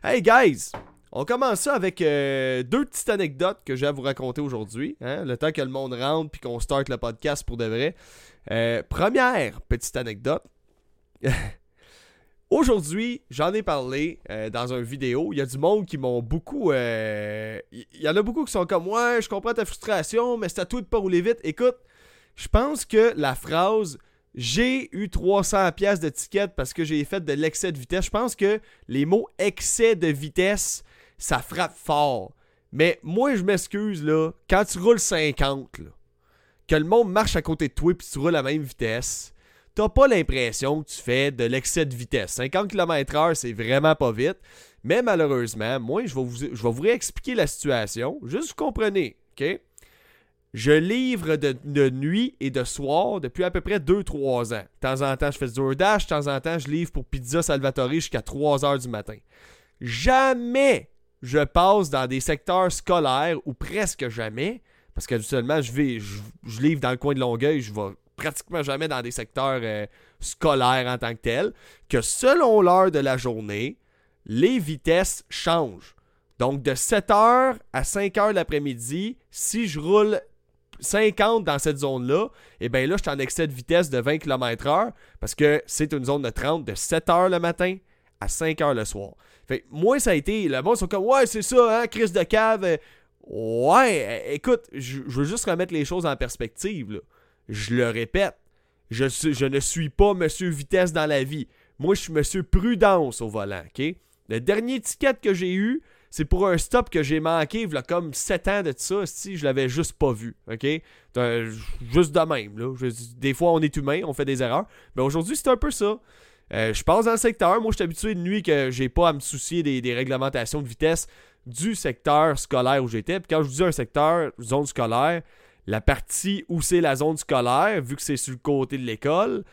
Hey guys, on commence ça avec euh, deux petites anecdotes que j'ai à vous raconter aujourd'hui. hein, le temps que le monde rentre puis qu'on starte le podcast pour de vrai. Euh, première petite anecdote. Aujourd'hui, j'en ai parlé euh, dans une vidéo. Il y a du monde qui m'ont beaucoup. Il y en a beaucoup qui sont comme Ouais, je comprends ta frustration, mais c'est à toi de pas rouler vite. Écoute, je pense que la phrase J'ai eu 300 pièces de ticket parce que j'ai fait de l'excès de vitesse. Je pense que les mots excès de vitesse, ça frappe fort. Mais moi, je m'excuse, là. Quand tu roules 50, là, que le monde marche à côté de toi et tu roules à la même vitesse, t'as pas l'impression que tu fais de l'excès de vitesse. 50 km/h, c'est vraiment pas vite. Mais malheureusement, moi, je vais vous, je réexpliquer la situation. Juste vous comprenez, OK? Je livre de, nuit et de soir depuis à peu près 2-3 ans. De temps en temps, je fais du DoorDash. De temps en temps, je livre pour Pizza Salvatore jusqu'à 3 heures du matin. Jamais je passe dans des secteurs scolaires ou presque jamais, parce que habituellement, je, vais, je, livre dans le coin de Longueuil, je vais pratiquement jamais dans des secteurs euh, scolaires en tant que tels, que selon l'heure de la journée, les vitesses changent. Donc de 7h à 5h l'après-midi, si je roule 50 dans cette zone-là, et bien là, je suis en excès de vitesse de 20 km/h parce que c'est une zone de 30 de 7h le matin à 5h le soir. Fait moi, ça a été. Le monde sont comme Ouais, c'est ça, hein, de cave. Ouais, écoute, je veux juste remettre les choses en perspective. Je le répète, je, ne suis pas monsieur vitesse dans la vie. Moi, je suis monsieur prudence au volant? Le dernier ticket que j'ai eu, c'est pour un stop que j'ai manqué, il y a comme 7 ans de ça, si je l'avais juste pas vu, OK? Juste de même, là. Des fois, on est humain, on fait des erreurs. Mais aujourd'hui, c'est un peu ça. Euh, je passe dans le secteur. Moi, je suis habitué de nuit que j'ai pas à me soucier des, réglementations de vitesse du secteur scolaire où j'étais. Puis quand je dis un secteur, zone scolaire, la partie où c'est la zone scolaire, vu que c'est sur le côté de l'école,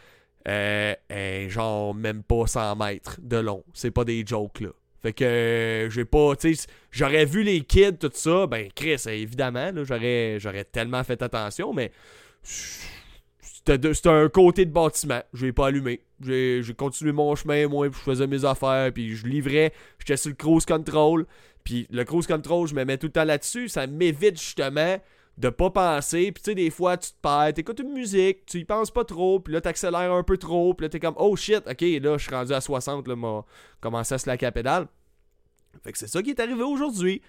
euh, genre même pas 100 mètres de long. C'est pas des jokes, là. Fait que euh, j'ai pas, tu sais, j'aurais vu les kids, tout ça, ben Chris, évidemment, j'aurais, tellement fait attention, mais c'était, un côté de bâtiment. Je l'ai pas allumé. J'ai, continué mon chemin, moi, je faisais mes affaires, puis je livrais. J'étais sur le cruise control. Puis le cruise control, je me mets tout le temps là-dessus. Ça m'évite justement de pas penser. Puis tu sais, des fois, tu te perds, t'écoutes une musique, tu y penses pas trop, puis là, t'accélères un peu trop, puis là, t'es comme, oh shit, ok, là, je suis rendu à 60, là, m'a commencé à slacker la pédale. Fait que c'est ça qui est arrivé aujourd'hui.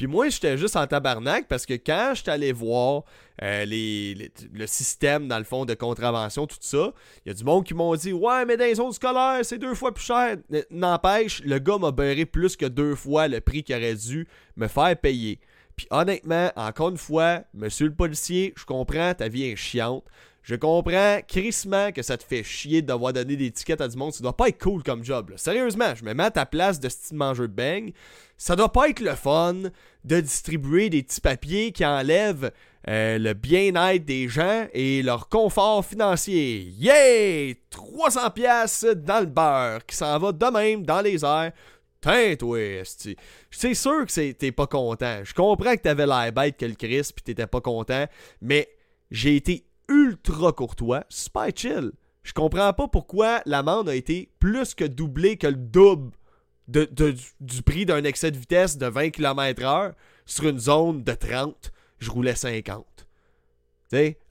Puis moi, j'étais juste en tabarnak parce que quand j'étais allé voir euh, les, le système, dans le fond, de contravention, tout ça, il y a du monde qui m'ont dit Ouais, mais dans les zones scolaires, c'est deux fois plus cher. N'empêche, le gars m'a beurré plus que deux fois le prix qu'il aurait dû me faire payer. Puis honnêtement, encore une fois, monsieur le policier, je comprends, ta vie est chiante. Je comprends crissement que ça te fait chier de devoir donner des tickets à du monde. Ça doit pas être cool comme job. Sérieusement, je me mets à ta place de style mangeur de bang. Ça doit pas être le fun de distribuer des petits papiers qui enlèvent euh, le bien-être des gens et leur confort financier. Yeah! 300 pièces dans le beurre qui s'en va de même dans les airs. Tain, toi. C'est sûr que t'es pas content. Je comprends que t'avais l'air bête que le Chris pis t'étais pas content, mais j'ai été ultra courtois, super chill. Je comprends pas pourquoi l'amende a été plus que doublée que le double du, du prix d'un excès de vitesse de 20 km/h sur une zone de 30. Je roulais 50.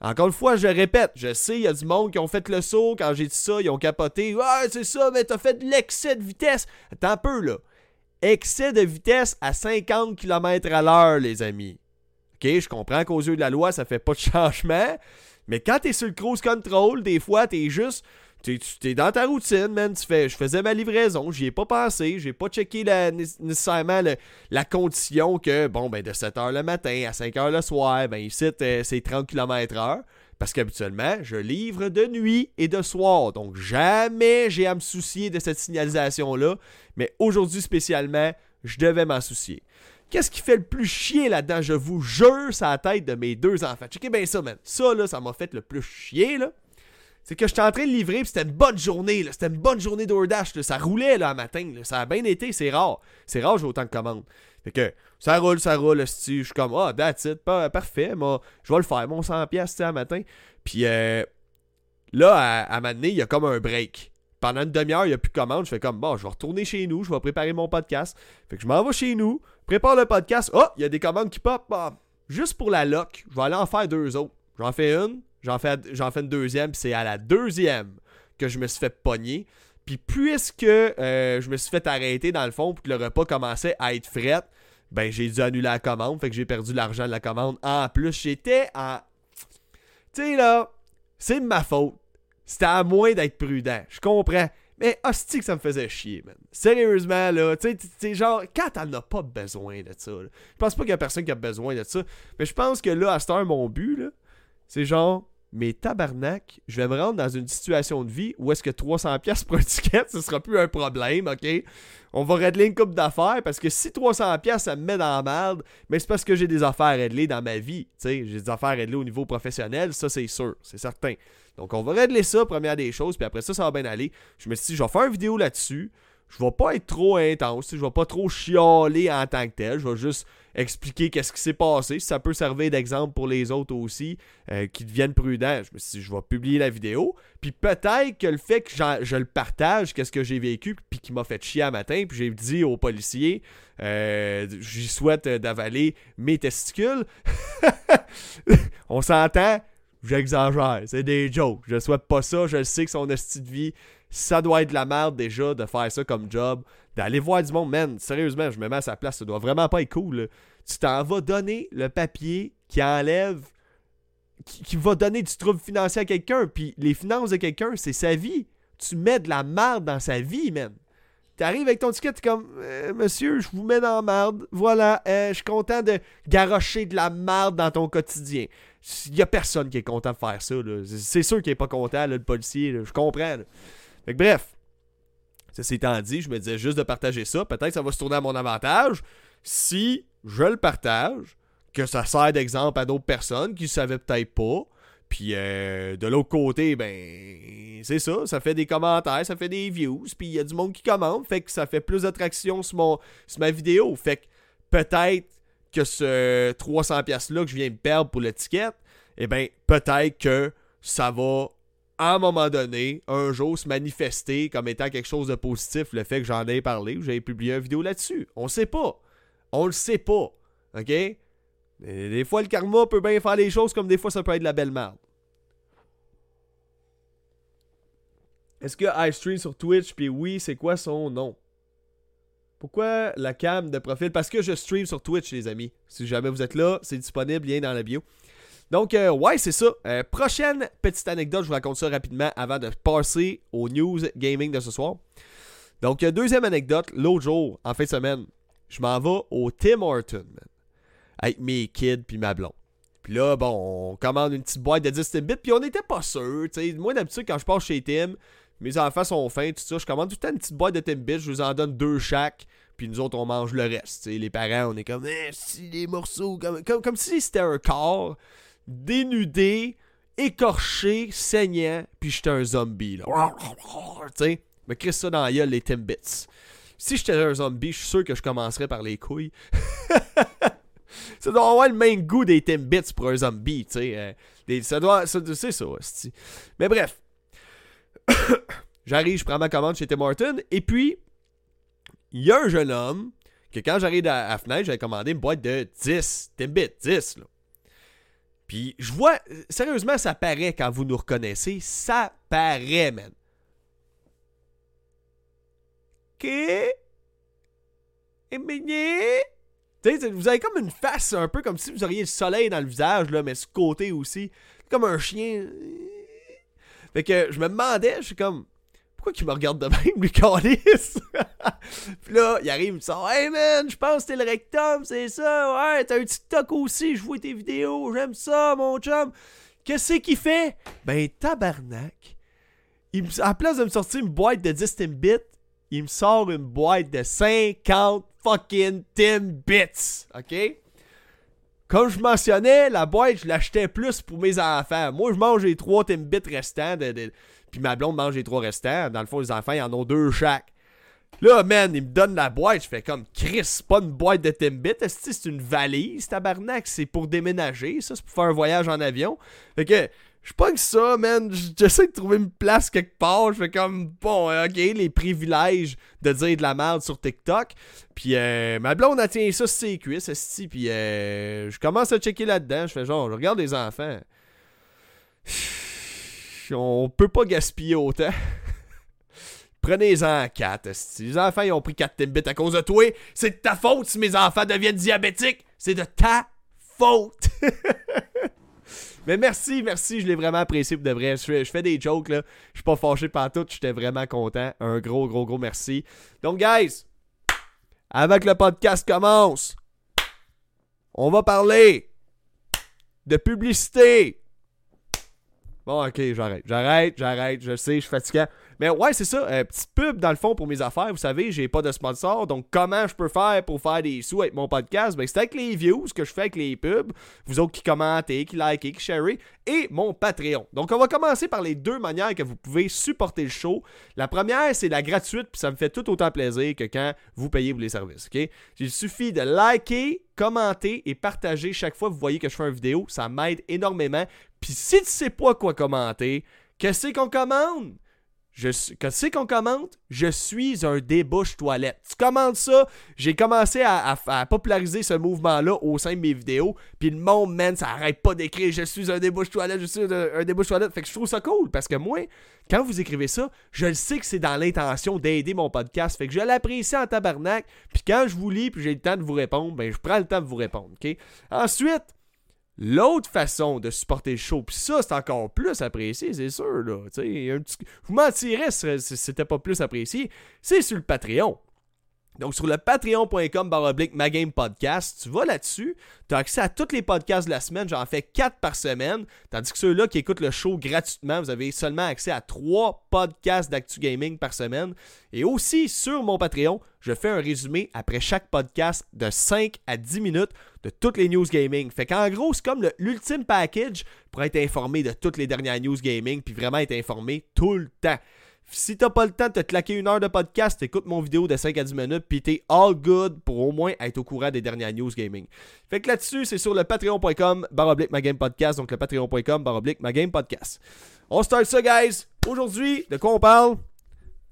Encore une fois, je répète, je sais, il y a du monde qui ont fait le saut. Quand j'ai dit ça, ils ont capoté. Ouais, c'est ça, mais t'as fait de l'excès de vitesse. Attends un peu, là. Excès de vitesse à 50 km à l'heure, les amis. Ok, je comprends qu'aux yeux de la loi, ça fait pas de changement. Mais quand t'es sur le cruise control, des fois, t'es juste. T'es, tu- t'es dans ta routine, man. Je faisais ma livraison, j'y ai pas pensé, j'ai pas checké nécessairement la condition que, bon, ben, de 7h le matin à 5h le soir, ben, ici, euh, c'est 30 km/h. Parce qu'habituellement, je livre de nuit et de soir. Donc, jamais j'ai à me soucier de cette signalisation-là. Mais aujourd'hui, spécialement, je devais m'en soucier. Qu'est-ce qui fait le plus chier là-dedans? Je vous jure, c'est la tête de mes deux enfants. Checkez bien ça, man. Ça, là, ça m'a fait le plus chier, là. C'est que j'étais en train de livrer, puis c'était une bonne journée, là. C'était une bonne journée d'OrDash, là. Ça roulait, là, un matin, là. Ça a bien été, c'est rare. C'est rare, j'ai autant de commandes. Fait que, ça roule, ça roule, esti. Je suis comme, ah, that's it, pas- parfait, moi, je vais le faire, mon 100$, tu sais, un matin. Puis, euh, là, à, à donné, il y a comme un break. pendant une demi-heure, il n'y a plus de commande. Je fais comme, bon, je vais retourner chez nous, je vais préparer mon podcast. Fait que je m'en vais chez nous, prépare le podcast. Oh, il y a des commandes qui pop. Juste pour la loc, je vais aller en faire deux autres. J'en fais une, j'en fais, j'en fais une deuxième, puis c'est à la deuxième que je me suis fait pogner. Puis puisque euh, je me suis fait arrêter dans le fond, puis que le repas commençait à être fret, ben j'ai dû annuler la commande, fait que j'ai perdu l'argent de la commande. En plus, j'étais en... Tu sais là, c'est ma faute. C'était à moi d'être prudent. Je comprends. Mais hostie que ça me faisait chier, man. Sérieusement, là, tu sais, genre, quand t'en as pas besoin de ça. Je pense pas qu'il y a personne qui a besoin de ça. Mais je pense que là, à ce heure, mon but, là, c'est genre, mais tabarnak, je vais me rendre dans une situation de vie où est-ce que 300$ pour un ticket, ce sera plus un problème, ok? On va régler une coupe d'affaires parce que si 300$ ça me met dans la merde, mais c'est parce que j'ai des affaires à régler dans ma vie, tu sais, j'ai des affaires à régler au niveau professionnel, ça c'est sûr, c'est certain. Donc on va régler ça, première des choses, puis après ça, ça va bien aller. Je me suis dit, je vais faire une vidéo là-dessus, je vais pas être trop intense, je vais pas trop chialer en tant que tel, je vais juste expliquer qu'est-ce qui s'est passé, ça peut servir d'exemple pour les autres aussi, euh, qui deviennent prudents. Je me suis je vais publier la vidéo, puis peut-être que le fait que je le partage, qu'est-ce que j'ai vécu, puis qui m'a fait chier à matin, puis j'ai dit aux policiers, euh, j'y souhaite d'avaler mes testicules. On s'entend, j'exagère, c'est des jokes. Je souhaite pas ça, je sais que son style de vie, ça doit être de la merde déjà de faire ça comme job, d'aller voir du monde, man. Sérieusement, je me mets à sa place, ça doit vraiment pas être cool. Tu t'en vas donner le papier qui enlève, qui, va donner du trouble financier à quelqu'un, puis les finances de quelqu'un, c'est sa vie. Tu mets de la merde dans sa vie, man. T'arrives avec ton ticket, t'es comme euh, Monsieur, je vous mets dans la merde. Voilà, euh, je suis content de garocher de la merde dans ton quotidien. Il y a personne qui est content de faire ça. C'est sûr qu'il est pas content, le policier. Je comprends. Bref, Ceci étant dit, je me disais juste de partager ça. Peut-être que ça va se tourner à mon avantage si je le partage, que ça sert d'exemple à d'autres personnes qui ne savaient peut-être pas. Puis euh, de l'autre côté, ben c'est ça, ça fait des commentaires, ça fait des views, puis il y a du monde qui commente, fait que ça fait plus d'attraction sur, ma vidéo. Fait que peut-être que ce 300$ là que je viens de perdre pour l'étiquette, eh ben peut-être que ça va à un moment donné, un jour, se manifester comme étant quelque chose de positif, le fait que j'en ai parlé ou j'avais publié une vidéo là-dessus. On sait pas. On le sait pas. OK? des fois, le karma peut bien faire les choses comme des fois, ça peut être de la belle merde. Est-ce que iStream sur Twitch, puis oui, c'est quoi son nom? Pourquoi la cam de profil? Parce que je stream sur Twitch, les amis. Si jamais vous êtes là, c'est disponible, lien dans la bio. Donc, euh, ouais, c'est ça. Euh, prochaine petite anecdote, je vous raconte ça rapidement avant de passer aux news gaming de ce soir. Donc, euh, deuxième anecdote, l'autre jour, en fin de semaine, je m'en vais au Tim Horton, avec mes kids puis ma blonde. Puis là, bon, on commande une petite boîte de 10 Timbits, puis on n'était pas sûr. Moi, d'habitude, quand je pars chez Tim, mes enfants sont fins, tout ça, je commande tout le temps une petite boîte de Timbits, je vous en donne deux chaque, puis nous autres, on mange le reste. Les parents, on est comme, eh, si les morceaux, comme, comme, comme si c'était un corps dénudé, écorché, saignant, puis j'étais un zombie, là. Tu sais, me crisse ça dans la gueule, les Timbits. Si j'étais un zombie, je suis sûr que je commencerais par les couilles. ça doit avoir le même goût des Timbits pour un zombie, tu sais. Euh, ça doit... C'est ça. Mais bref. j'arrive, je prends ma commande chez Tim Martin, et puis, il y a un jeune homme que quand j'arrive à la fenêtre, j'avais commandé une boîte de 10 Timbits, 10, là. Puis je vois, sérieusement, ça paraît quand vous nous reconnaissez. Ça paraît, man. Ok? sais, vous avez comme une face un peu comme si vous auriez le soleil dans le visage, là, mais ce côté aussi. Comme un chien. Fait que je me demandais, je suis comme pourquoi qu'il me regarde de même, lui, calisse? puis là, il arrive, il me sort, Hey man, je pense que t'es le rectum, c'est ça, ouais, t'as un TikTok aussi, je vois tes vidéos, j'aime ça, mon chum. Qu'est-ce qu'il fait? Ben, tabarnak. À la place de me sortir une boîte de 10 Timbits, il me sort une boîte de 50 fucking Timbits, ok? Comme je mentionnais, la boîte, je l'achetais plus pour mes enfants. Moi, je mange les 3 Timbits restants de puis ma blonde mange les trois restants. Dans le fond, les enfants, ils en ont deux chaque. Là, man, il me donne la boîte. Je fais comme Chris, pas une boîte de Timbit. C'est une valise, tabarnak? C'est pour déménager. Ça, c'est pour faire un voyage en avion. Fait que Je pas que ça, man. J'essaie de trouver une place quelque part. Je fais comme, bon, ok, les privilèges de dire de la merde sur TikTok. Puis euh, ma blonde a tient ça sur ses cuisses, puis euh, je commence à checker là-dedans. Je fais genre, je regarde les enfants. On peut pas gaspiller autant. Prenez-en 4. Les enfants, ils ont pris 4 Timbits à cause de toi. C'est de ta faute si mes enfants deviennent diabétiques. C'est de ta faute. Mais merci, merci, je l'ai vraiment apprécié pour de vrai. Je fais, des jokes là. Je suis pas fâché par tout, j'étais vraiment content. Un gros, gros, gros merci. Donc, guys, avant que le podcast commence, on va parler de publicité. Bon, ok, j'arrête, j'arrête, j'arrête, je sais, je suis fatigué. Mais ouais, c'est ça. Euh, petite pub dans le fond pour mes affaires. Vous savez, j'ai pas de sponsor. Donc, comment je peux faire pour faire des sous avec mon podcast? Ben, c'est avec les views que je fais avec les pubs. Vous autres qui commentez, qui likez, qui sharez. Et mon Patreon. Donc, on va commencer par les deux manières que vous pouvez supporter le show. La première, c'est la gratuite. Puis ça me fait tout autant plaisir que quand vous payez pour les services. OK? Il suffit de liker, commenter et partager chaque fois que vous voyez que je fais une vidéo. Ça m'aide énormément. Puis si tu sais pas quoi commenter, qu'est-ce qu'on commande? Je, que c'est qu'on commente, je suis un débouche toilette. Tu commentes ça, j'ai commencé à, populariser ce mouvement-là au sein de mes vidéos, puis le monde, man, ça arrête pas d'écrire je suis un débouche toilette, je suis un, débouche toilette. Fait que je trouve ça cool parce que moi, quand vous écrivez ça, je le sais que c'est dans l'intention d'aider mon podcast. Fait que je l'apprécie en tabarnak, puis quand je vous lis, puis j'ai le temps de vous répondre, ben je prends le temps de vous répondre, ok? Ensuite, L'autre façon de supporter le show, puis ça, c'est encore plus apprécié, c'est sûr. Là. Vous mentirez si c'était pas plus apprécié. C'est sur le Patreon. Donc, sur le patreon.com baroblique podcast, tu vas là-dessus, tu as accès à tous les podcasts de la semaine. J'en fais 4 par semaine. Tandis que ceux-là qui écoutent le show gratuitement, vous avez seulement accès à 3 podcasts d'Actu Gaming par semaine. Et aussi, sur mon Patreon, je fais un résumé après chaque podcast de 5 à 10 minutes de toutes les news gaming. Fait qu'en gros, c'est comme l'ultime package pour être informé de toutes les dernières news gaming puis vraiment être informé tout le temps. Si t'as pas le temps de te claquer une heure de podcast, écoute mon vidéo de 5 à 10 minutes, puis t'es all good pour au moins être au courant des dernières news gaming. Fait que là-dessus, c'est sur le patreon.com baroblique ma donc le patreon.com baroblique ma. On start ça, guys! Aujourd'hui, de quoi on parle?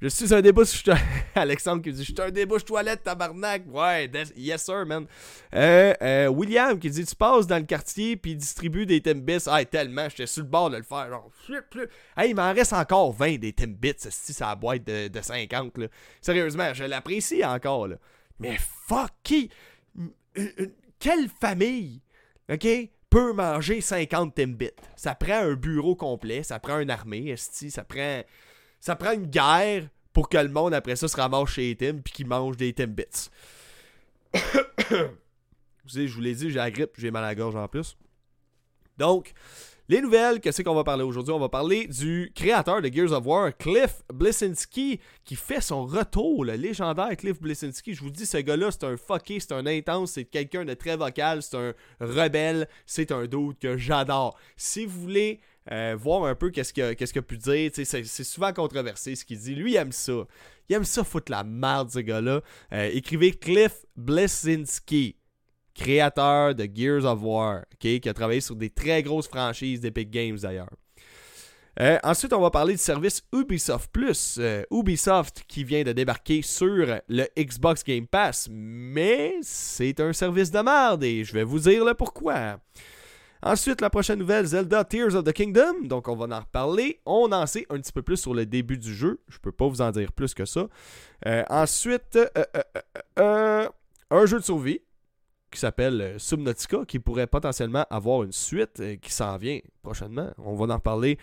Je suis un débouche. Alexandre qui dit Je suis un débouche toilette, tabarnak. Ouais, yes sir, man. Euh, euh, William qui dit Tu passes dans le quartier puis distribue des Timbits. Ah, tellement, j'étais sur le bord de le faire. Genre, hey, il m'en reste encore 20 des Timbits, si la boîte de, de 50. Là. Sérieusement, je l'apprécie encore. Là. Mais fuck, qui? Quelle famille, ok, peut manger 50 Timbits Ça prend un bureau complet, ça prend une armée, ça prend ça prend une guerre pour que le monde après ça se ramasse chez Tim puis qu'il mange des Timbits. vous savez, je vous l'ai dit, j'ai la grippe, j'ai mal à gorge en plus. Donc, les nouvelles, qu'est-ce qu'on va parler aujourd'hui? On va parler du créateur de Gears of War, Cliff Blisinski, qui fait son retour, le légendaire Cliff Blisinski. Je vous dis, ce gars-là, c'est un fucké, c'est un intense, c'est quelqu'un de très vocal, c'est un rebelle, c'est un doute que j'adore. Si vous voulez euh, voir un peu qu'est-ce qu'il a, pu dire. C'est, souvent controversé ce qu'il dit. Lui, il aime ça. Il aime ça foutre la merde, ce gars-là. Euh, écrivez Cliff Blesinski, créateur de Gears of War, qui a travaillé sur des très grosses franchises d'Epic Games d'ailleurs. Euh, ensuite, on va parler du service Ubisoft Plus. Ubisoft qui vient de débarquer sur le Xbox Game Pass, mais c'est un service de merde et je vais vous dire le pourquoi. Ensuite, la prochaine nouvelle, Zelda Tears of the Kingdom. Donc, on va en reparler. On en sait un petit peu plus sur le début du jeu. Je peux pas vous en dire plus que ça. Euh, ensuite, euh, euh, un jeu de survie qui s'appelle Subnautica, qui pourrait potentiellement avoir une suite qui s'en vient prochainement. On va en reparler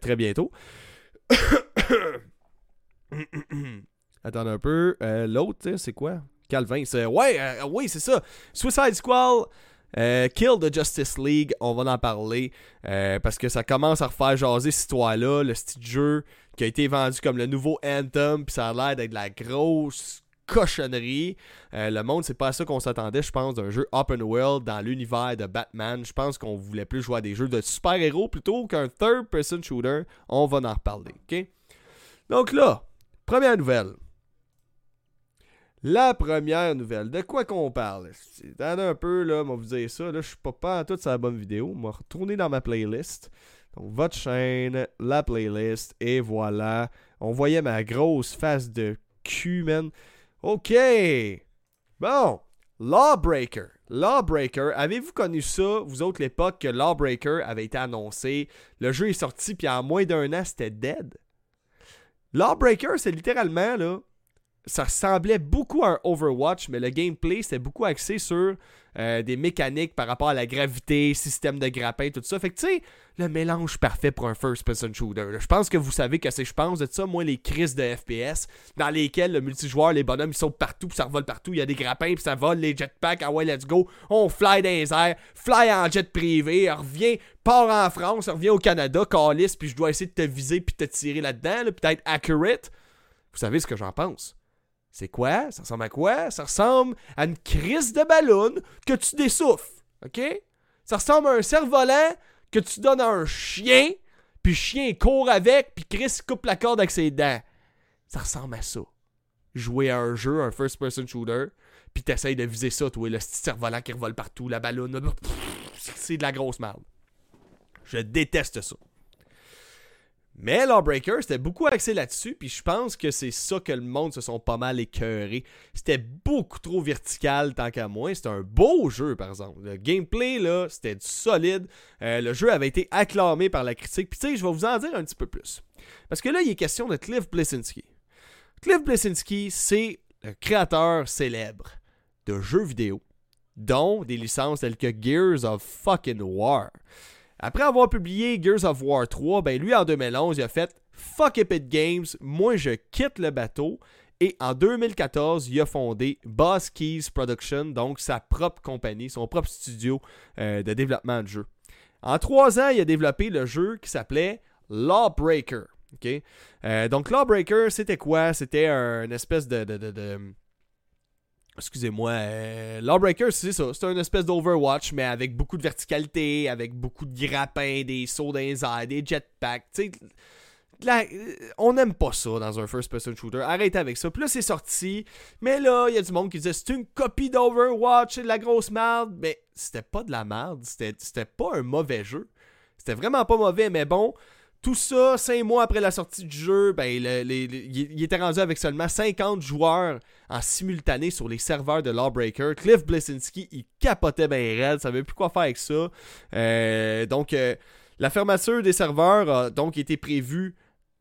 très bientôt. Attendez un peu. L'autre, c'est quoi? Calvin. Ouais, oui, c'est ça. Suicide Squad. Euh, Kill the Justice League, on va en parler euh, parce que ça commence à refaire jaser cette histoire-là, le style de jeu qui a été vendu comme le nouveau Anthem, puis ça a l'air d'être de la grosse cochonnerie. Euh, le monde, c'est pas ça qu'on s'attendait, je pense, d'un jeu open world dans l'univers de Batman. Je pense qu'on voulait plus jouer à des jeux de super-héros plutôt qu'un third-person shooter. On va en reparler, ok? Donc là, première nouvelle. La première nouvelle, de quoi qu'on parle? Attendez un peu, là, on va vous dire ça. Là, je suis pas, pas à toute sa bonne vidéo. On va retourner dans ma playlist. Donc, votre chaîne, la playlist, et voilà. On voyait ma grosse face de cul, man. OK. Bon. Lawbreaker. Lawbreaker, avez-vous connu ça, vous autres, l'époque que Lawbreaker avait été annoncé? Le jeu est sorti, puis en moins d'un an, c'était dead. Lawbreaker, c'est littéralement, là, ça ressemblait beaucoup à un Overwatch, mais le gameplay, c'était beaucoup axé sur euh, des mécaniques par rapport à la gravité, système de grappin, tout ça. Fait que tu sais, le mélange parfait pour un first-person shooter. Je pense que vous savez que c'est, je pense, de ça, moi, les crises de FPS, dans lesquels le multijoueur, les bonhommes, ils sautent partout, puis ça revole partout. Il y a des grappins, puis ça vole, les jetpacks, ah ouais, let's go. On fly dans les airs, fly en jet privé, revient, part en France, revient au Canada, calice, puis je dois essayer de te viser, puis te tirer là-dedans, là, peut-être accurate. Vous savez ce que j'en pense? C'est quoi? Ça ressemble à quoi? Ça ressemble à une crise de ballon que tu dessouffles. OK? Ça ressemble à un cerf-volant que tu donnes à un chien, puis le chien court avec, puis Chris coupe la corde avec ses dents. Ça ressemble à ça. Jouer à un jeu, un first-person shooter, puis t'essayes de viser ça, toi, le cerf-volant qui revole partout, la ballonne. C'est de la grosse merde. Je déteste ça. Mais Lawbreaker, c'était beaucoup axé là-dessus, puis je pense que c'est ça que le monde se sont pas mal écœurés. C'était beaucoup trop vertical tant qu'à moi. C'était un beau jeu, par exemple. Le gameplay, là, c'était du solide. Euh, le jeu avait été acclamé par la critique. Puis tu sais, je vais vous en dire un petit peu plus. Parce que là, il est question de Cliff Blesinski. Cliff Blesinski, c'est le créateur célèbre de jeux vidéo, dont des licences telles que Gears of fucking War. Après avoir publié Gears of War 3, ben lui en 2011, il a fait Fuck Epic Games, moi je quitte le bateau. Et en 2014, il a fondé Boss Keys Production, donc sa propre compagnie, son propre studio euh, de développement de jeux. En trois ans, il a développé le jeu qui s'appelait Lawbreaker. Euh, donc Lawbreaker, c'était quoi? C'était un espèce de Excusez-moi, euh, Lawbreaker, c'est ça. C'est une espèce d'Overwatch, mais avec beaucoup de verticalité, avec beaucoup de grappins, des sauts dans des jetpacks. Sais, on n'aime pas ça dans un first-person shooter. Arrêtez avec ça. Puis là, c'est sorti. Mais là, il y a du monde qui disait c'est une copie d'Overwatch, c'est de la grosse merde. Mais c'était pas de la merde. C'était pas un mauvais jeu. C'était vraiment pas mauvais, mais bon. Tout ça, cinq mois après la sortie du jeu, ben, il était rendu avec seulement 50 joueurs en simultané sur les serveurs de Lawbreaker. Cliff Blesinski, il capotait bien raide, savait plus quoi faire avec ça. Euh, donc, euh, la fermeture des serveurs a donc été prévue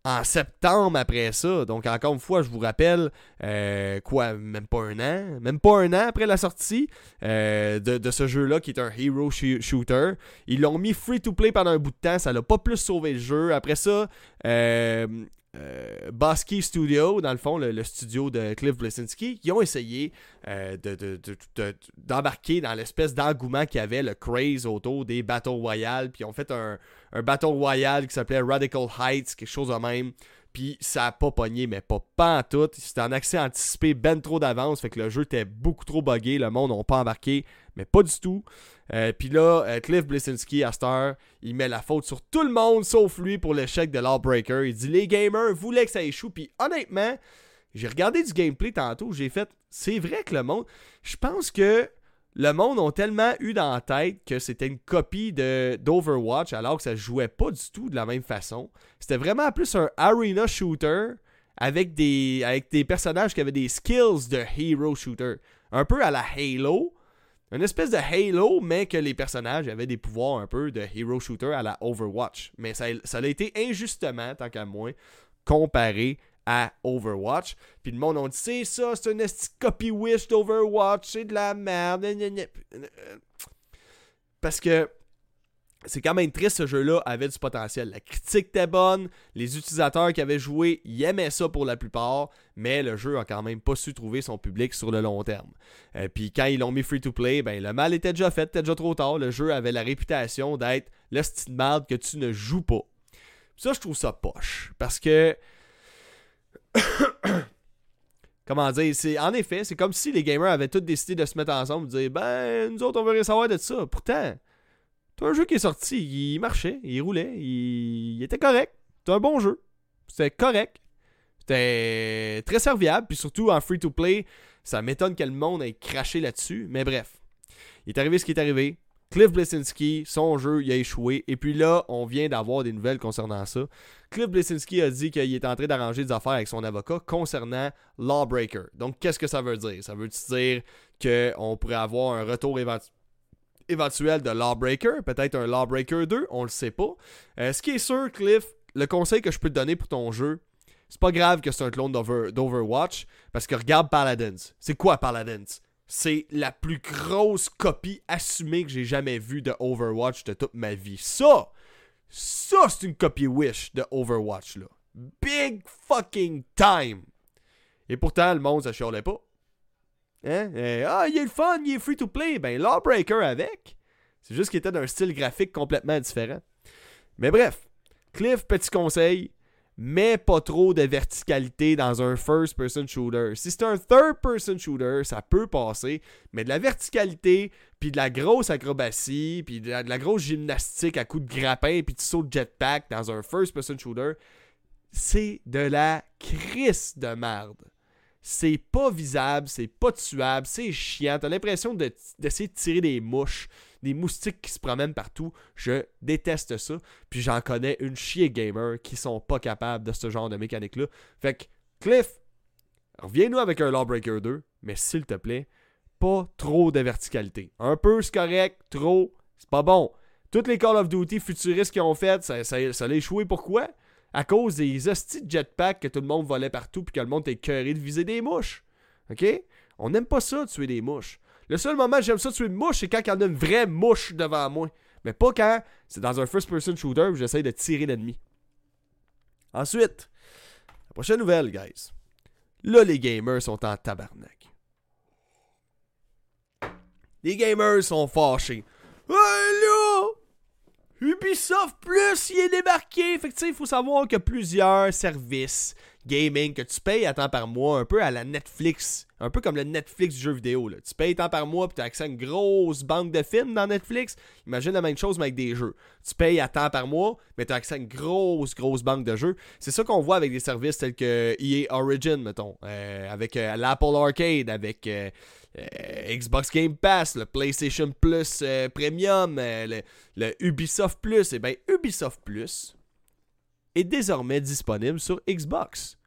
en septembre après ça. Donc, encore une fois, je vous rappelle, euh, quoi, même pas un an, même pas un an après la sortie euh, de, ce jeu-là qui est un hero shooter. Ils l'ont mis free to play pendant un bout de temps, ça l'a pas plus sauvé le jeu. Après ça, euh, euh, Studio, dans le fond, le, studio de Cliff Blesinski, qui ont essayé euh, d'embarquer dans l'espèce d'engouement qu'il y avait, le craze autour des Battle Royale, puis ils ont fait un, un Battle Royale qui s'appelait Radical Heights, quelque chose de même. Puis ça a pas pogné, mais pas, pas en tout. C'était en accès anticipé ben trop d'avance. Fait que le jeu était beaucoup trop buggé. Le monde n'a pas embarqué, mais pas du tout. Euh, puis là, euh, Cliff Blisinski, à Star, il met la faute sur tout le monde sauf lui pour l'échec de Lawbreaker. Il dit les gamers voulaient que ça échoue. Puis honnêtement, j'ai regardé du gameplay tantôt. J'ai fait, c'est vrai que le monde. Je pense que le monde ont tellement eu dans la tête que c'était une copie d'Overwatch alors que ça jouait pas du tout de la même façon. C'était vraiment plus un arena shooter avec des avec des personnages qui avaient des skills de hero shooter, un peu à la Halo, une espèce de Halo mais que les personnages avaient des pouvoirs un peu de hero shooter à la Overwatch. Mais ça, ça a été injustement tant qu'à moi comparé à Overwatch. Puis le monde a dit c'est ça, c'est une copy wish d'Overwatch, c'est de la merde. Parce que c'est quand même triste, ce jeu-là avait du potentiel. La critique était bonne, les utilisateurs qui avaient joué y aimaient ça pour la plupart, mais le jeu a quand même pas su trouver son public sur le long terme. Euh, puis quand ils l'ont mis free-to-play, ben le mal était déjà fait, c'était déjà trop tard. Le jeu avait la réputation d'être le style merde que tu ne joues pas. Ça, je trouve ça poche. Parce que Comment dire, c'est en effet, c'est comme si les gamers avaient tous décidé de se mettre ensemble et de dire ben nous autres on veut rien savoir de ça. Pourtant, c'est un jeu qui est sorti, il marchait, il roulait, il, était correct. C'est un bon jeu. C'était correct. C'était très serviable, puis surtout en free to play, ça m'étonne que le monde ait craché là-dessus, mais bref. Il est arrivé ce qui est arrivé. Cliff Blesinski, son jeu, il a échoué. Et puis là, on vient d'avoir des nouvelles concernant ça. Cliff Blesinski a dit qu'il est en train d'arranger des affaires avec son avocat concernant Lawbreaker. Donc, qu'est-ce que ça veut dire? Ça veut dire qu'on pourrait avoir un retour éventuel de Lawbreaker, peut-être un Lawbreaker 2, on le sait pas. Euh, ce qui est sûr, Cliff, le conseil que je peux te donner pour ton jeu, c'est pas grave que c'est un clone d'Overwatch, parce que regarde Paladins. C'est quoi Paladins? c'est la plus grosse copie assumée que j'ai jamais vue de Overwatch de toute ma vie. Ça, ça c'est une copie Wish de Overwatch là. Big fucking time. Et pourtant, le monde ça chialait pas. Hein? Eh, ah, il est le fun, il est free to play. Ben, Lawbreaker avec. C'est juste qu'il était d'un style graphique complètement différent. Mais bref, Cliff, petit conseil, mais pas trop de verticalité dans un first-person shooter. Si c'est un third-person shooter, ça peut passer, mais de la verticalité, puis de la grosse acrobatie, puis de la, grosse gymnastique à coups de grappin, puis de saut de jetpack dans un first-person shooter, c'est de la crisse de merde. C'est pas visable, c'est pas tuable, c'est chiant. T'as l'impression d'essayer de tirer des mouches des moustiques qui se promènent partout. Je déteste ça. Puis j'en connais une chier gamer qui sont pas capables de ce genre de mécanique-là. Fait que, Cliff, reviens-nous avec un Lawbreaker 2, mais s'il te plaît, pas trop de verticalité. Un peu, c'est correct. Trop, c'est pas bon. Toutes les Call of Duty futuristes qu'ils ont fait, ça, ça, ça a échoué. Pourquoi? À cause des hosties de jetpack que tout le monde volait partout puis que le monde était curé de viser des mouches. OK? On n'aime pas ça, tuer des mouches. Le seul moment que j'aime ça tuer une mouche, c'est quand il y en a une vraie mouche devant moi. Mais pas quand c'est dans un first-person shooter où j'essaie de tirer l'ennemi. Ensuite, la prochaine nouvelle, guys. Là, les gamers sont en tabarnak. Les gamers sont fâchés. Ubisoft Plus, il est débarqué! Fait il faut savoir qu'il y a plusieurs services gaming que tu payes à temps par mois, un peu à la Netflix, un peu comme le Netflix du jeu vidéo. Là. Tu payes temps par mois puis tu as accès à une grosse banque de films dans Netflix. Imagine la même chose mais avec des jeux. Tu payes à temps par mois, mais tu as accès à une grosse, grosse banque de jeux. C'est ça qu'on voit avec des services tels que EA Origin, mettons, euh, avec euh, l'Apple Arcade, avec euh, Xbox Game Pass, le PlayStation Plus Premium, le, le, Ubisoft Plus. Et eh bien, Ubisoft Plus est désormais disponible sur Xbox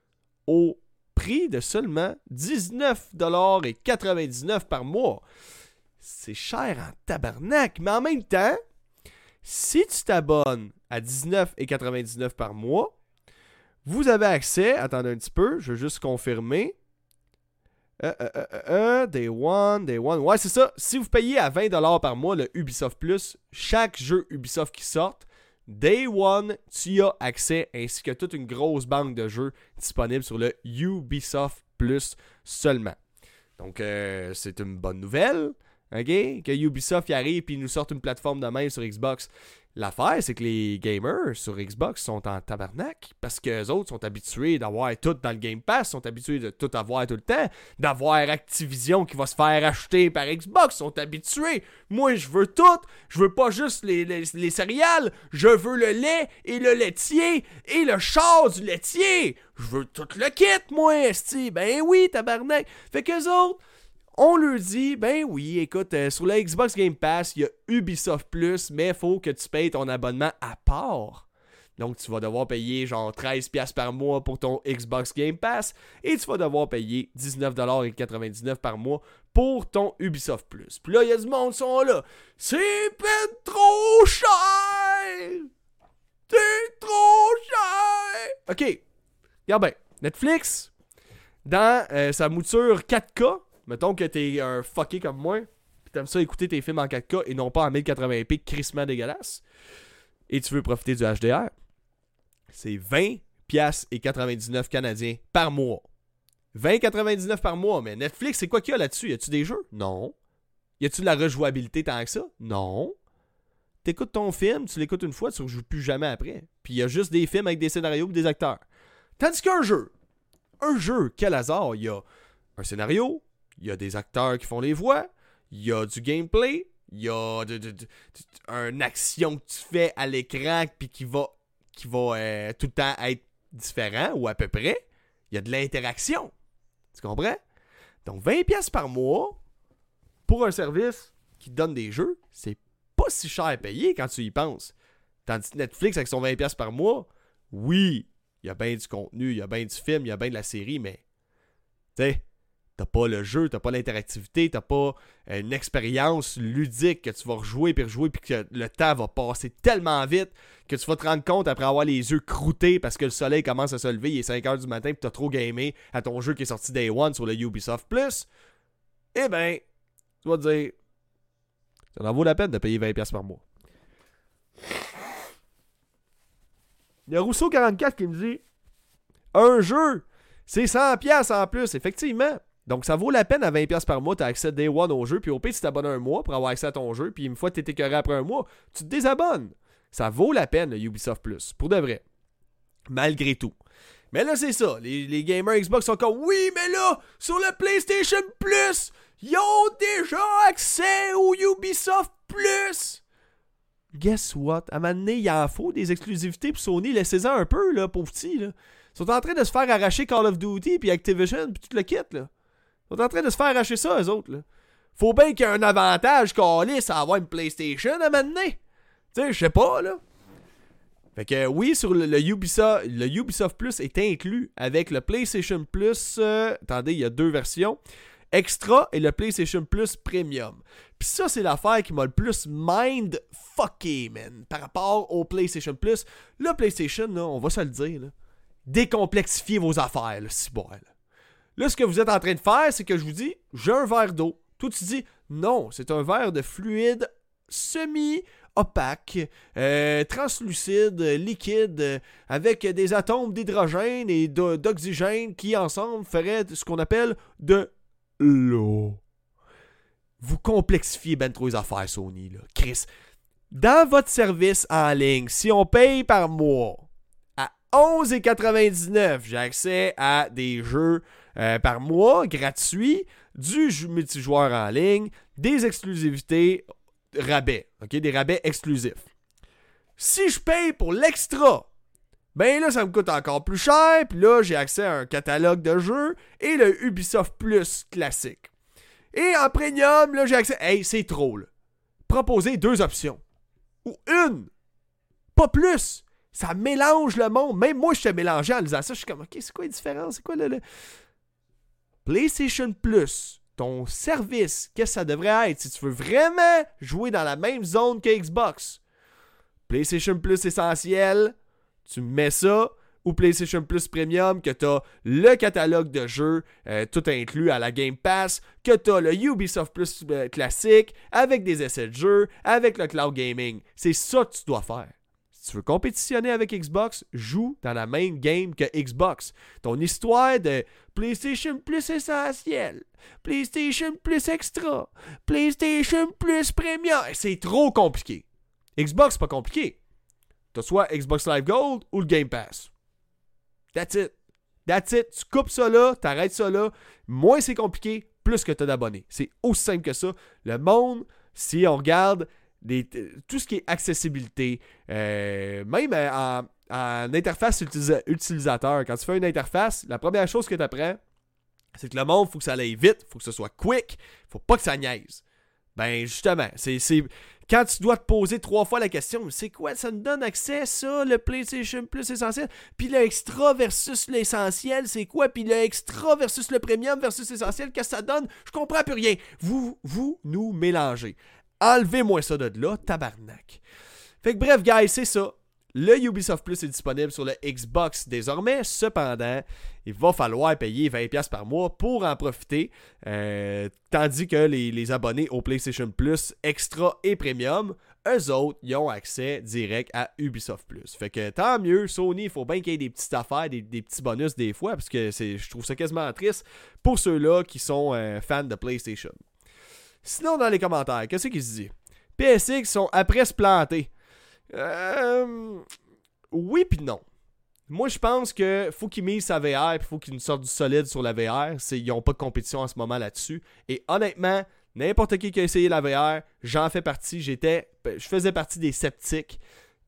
au prix de seulement 19,99$ par mois. C'est cher en tabarnak, mais en même temps, si tu t'abonnes à 19,99$ par mois, vous avez accès, attendez un petit peu, je veux juste confirmer. Euh, euh, euh, day one, day one. Ouais, c'est ça. Si vous payez à 20$ par mois le Ubisoft Plus, chaque jeu Ubisoft qui sort, Day One, tu as accès ainsi que toute une grosse banque de jeux disponibles sur le Ubisoft Plus seulement. Donc, c'est une bonne nouvelle. OK? Que Ubisoft y arrive et nous sorte une plateforme de même sur Xbox. L'affaire, c'est que les gamers sur Xbox sont en tabarnak parce que les autres sont habitués d'avoir tout dans le Game Pass, sont habitués de tout avoir tout le temps, d'avoir Activision qui va se faire acheter par Xbox, sont habitués. Moi, je veux tout. Je veux pas juste les, les, céréales, je veux le lait et le laitier et le char du laitier. Je veux tout le kit, moi, esti. Ben oui, tabarnak. Fait que les autres on leur dit, ben oui, écoute, euh, sur la Xbox Game Pass, il y a Ubisoft Plus, mais il faut que tu payes ton abonnement à part. Donc, tu vas devoir payer genre 13$ par mois pour ton Xbox Game Pass et tu vas devoir payer 19,99$ par mois pour ton Ubisoft Plus. Puis là, il y a du monde qui sont là. C'est peine trop cher! C'est trop cher! Ok, regarde bien. Netflix, dans euh, sa mouture 4K, Mettons que t'es un fucké comme moi, pis t'aimes ça écouter tes films en 4K et non pas en 1080p crissement dégueulasse, et tu veux profiter du HDR, c'est 20 pièces et 99 canadiens par mois. 20,99 par mois, mais Netflix, c'est quoi qu'il y a là-dessus? Y a-tu des jeux? Non. Y a-tu de la rejouabilité tant que ça? Non. T'écoutes ton film, tu l'écoutes une fois, tu ne joues plus jamais après. Puis y a juste des films avec des scénarios et des acteurs. Tandis qu'un jeu, un jeu, quel hasard, il y a un scénario, il y a des acteurs qui font les voix, il y a du gameplay, il y a une action que tu fais à l'écran puis qui va, qui va euh, tout le temps être différent ou à peu près. Il y a de l'interaction. Tu comprends? Donc 20$ par mois pour un service qui donne des jeux, c'est pas si cher à payer quand tu y penses. Tandis que Netflix, avec son 20$ par mois, oui, il y a bien du contenu, il y a bien du film, il y a bien de la série, mais. Tu sais, t'as pas le jeu, t'as pas l'interactivité, t'as pas une expérience ludique que tu vas rejouer puis rejouer puis que le temps va passer tellement vite que tu vas te rendre compte après avoir les yeux croûtés parce que le soleil commence à se lever, il est 5h du matin puis t'as trop gamé à ton jeu qui est sorti Day One sur le Ubisoft Plus. Eh ben, tu vas te dire, ça en vaut la peine de payer 20$ par mois. Il y a Rousseau44 qui me dit Un jeu, c'est 100$ en plus, effectivement. Donc ça vaut la peine à 20$ par mois, tu as accès Day One au jeu, puis au pire, tu t'abonnes un mois pour avoir accès à ton jeu, puis une fois que tu es écœuré après un mois, tu te désabonnes. Ça vaut la peine, le Ubisoft Plus, pour de vrai. Malgré tout. Mais là, c'est ça. Les, les, gamers Xbox sont comme Oui, mais là, sur le PlayStation Plus, ils ont déjà accès au Ubisoft Plus guess what? À un moment donné, il en faut des exclusivités pour Sony. Laissez-en un peu, là, pauvre petit, là. Ils sont en train de se faire arracher Call of Duty, puis Activision, puis tout le kit, là. Sont en train de se faire arracher ça, eux autres, là. Faut bien qu'il y ait un avantage Callis à avoir une PlayStation à donné. Tu sais, je sais pas, là. Fait que oui, sur le, Ubisoft, le Ubisoft Plus est inclus avec le PlayStation Plus. Euh, attendez, il y a deux versions. Extra et le PlayStation Plus Premium. Puis ça, c'est l'affaire qui m'a le plus mind fucké, man, par rapport au PlayStation Plus. Le PlayStation, là, on va se le dire, là, décomplexifiez vos affaires, là, si bon, là. Là, ce que vous êtes en train de faire, c'est que je vous dis, j'ai un verre d'eau. Tout tu dis, non, c'est un verre de fluide semi opaque, euh, translucide, liquide, avec des atomes d'hydrogène et d'oxygène qui ensemble feraient ce qu'on appelle de l'eau. Vous complexifiez ben trop les affaires, Sony. Là. Chris, dans votre service en ligne, si on paye par mois à 11,99, j'ai accès à des jeux euh, par mois gratuits, du multijoueur en ligne, des exclusivités rabais, ok, des rabais exclusifs. Si je paye pour l'extra, ben là, ça me coûte encore plus cher. Puis là, j'ai accès à un catalogue de jeux et le Ubisoft Plus classique. Et en premium, là, j'ai accès. Hey, c'est trop, là. Proposer deux options. Ou une. Pas plus. Ça mélange le monde. Même moi, je te mélangeais en lisant ça. Je suis comme, OK, c'est quoi la différence? C'est quoi. PlayStation Plus, ton service, qu'est-ce que ça devrait être si tu veux vraiment jouer dans la même zone que Xbox? PlayStation Plus essentiel, tu mets ça ou PlayStation Plus Premium, que tu as le catalogue de jeux euh, tout inclus à la Game Pass, que tu as le Ubisoft Plus euh, classique, avec des essais de jeux, avec le cloud gaming. C'est ça que tu dois faire. Tu veux compétitionner avec Xbox, joue dans la même game que Xbox. Ton histoire de PlayStation Plus essentiel, PlayStation Plus extra, PlayStation Plus Premium, c'est trop compliqué. Xbox, pas compliqué. T'as soit Xbox Live Gold ou le Game Pass. That's it. That's it. Tu coupes ça là, t'arrêtes ça là. Moins c'est compliqué, plus que t'as d'abonnés. C'est aussi simple que ça. Le monde, si on regarde tout ce qui est accessibilité, euh, même en, interface utilisateur, quand tu fais une interface, la première chose que tu apprends, c'est que le monde, faut que ça aille vite, faut que ce soit quick, faut pas que ça niaise. Ben justement, c'est quand tu dois te poser trois fois la question, c'est quoi ça nous donne accès, ça, le PlayStation Plus essentiel, puis le extra versus l'essentiel, c'est quoi, puis le extra versus le premium versus l'essentiel, qu'est-ce que ça donne? Je comprends plus rien. Vous, vous nous mélangez. Enlevez-moi ça de là, tabarnak. Fait que bref, guys, c'est ça. Le Ubisoft Plus est disponible sur le Xbox désormais. Cependant, il va falloir payer 20$ par mois pour en profiter. Euh, tandis que les, abonnés au PlayStation Plus Extra et Premium, eux autres, ils ont accès direct à Ubisoft Plus. Fait que tant mieux, Sony, il faut bien qu'il y ait des petites affaires, des, petits bonus des fois, parce que je trouve ça quasiment triste pour ceux-là qui sont euh, fans de PlayStation. Sinon, dans les commentaires, qu'est-ce qu'ils se disent PSX sont après se planter. Euh, oui puis non. Moi, je pense que faut qu'ils misent sa VR, il faut qu'ils nous sortent du solide sur la VR. Ils n'ont pas de compétition en ce moment là-dessus. Et honnêtement, n'importe qui qui a essayé la VR, j'en fais partie. J'étais, je faisais partie des sceptiques.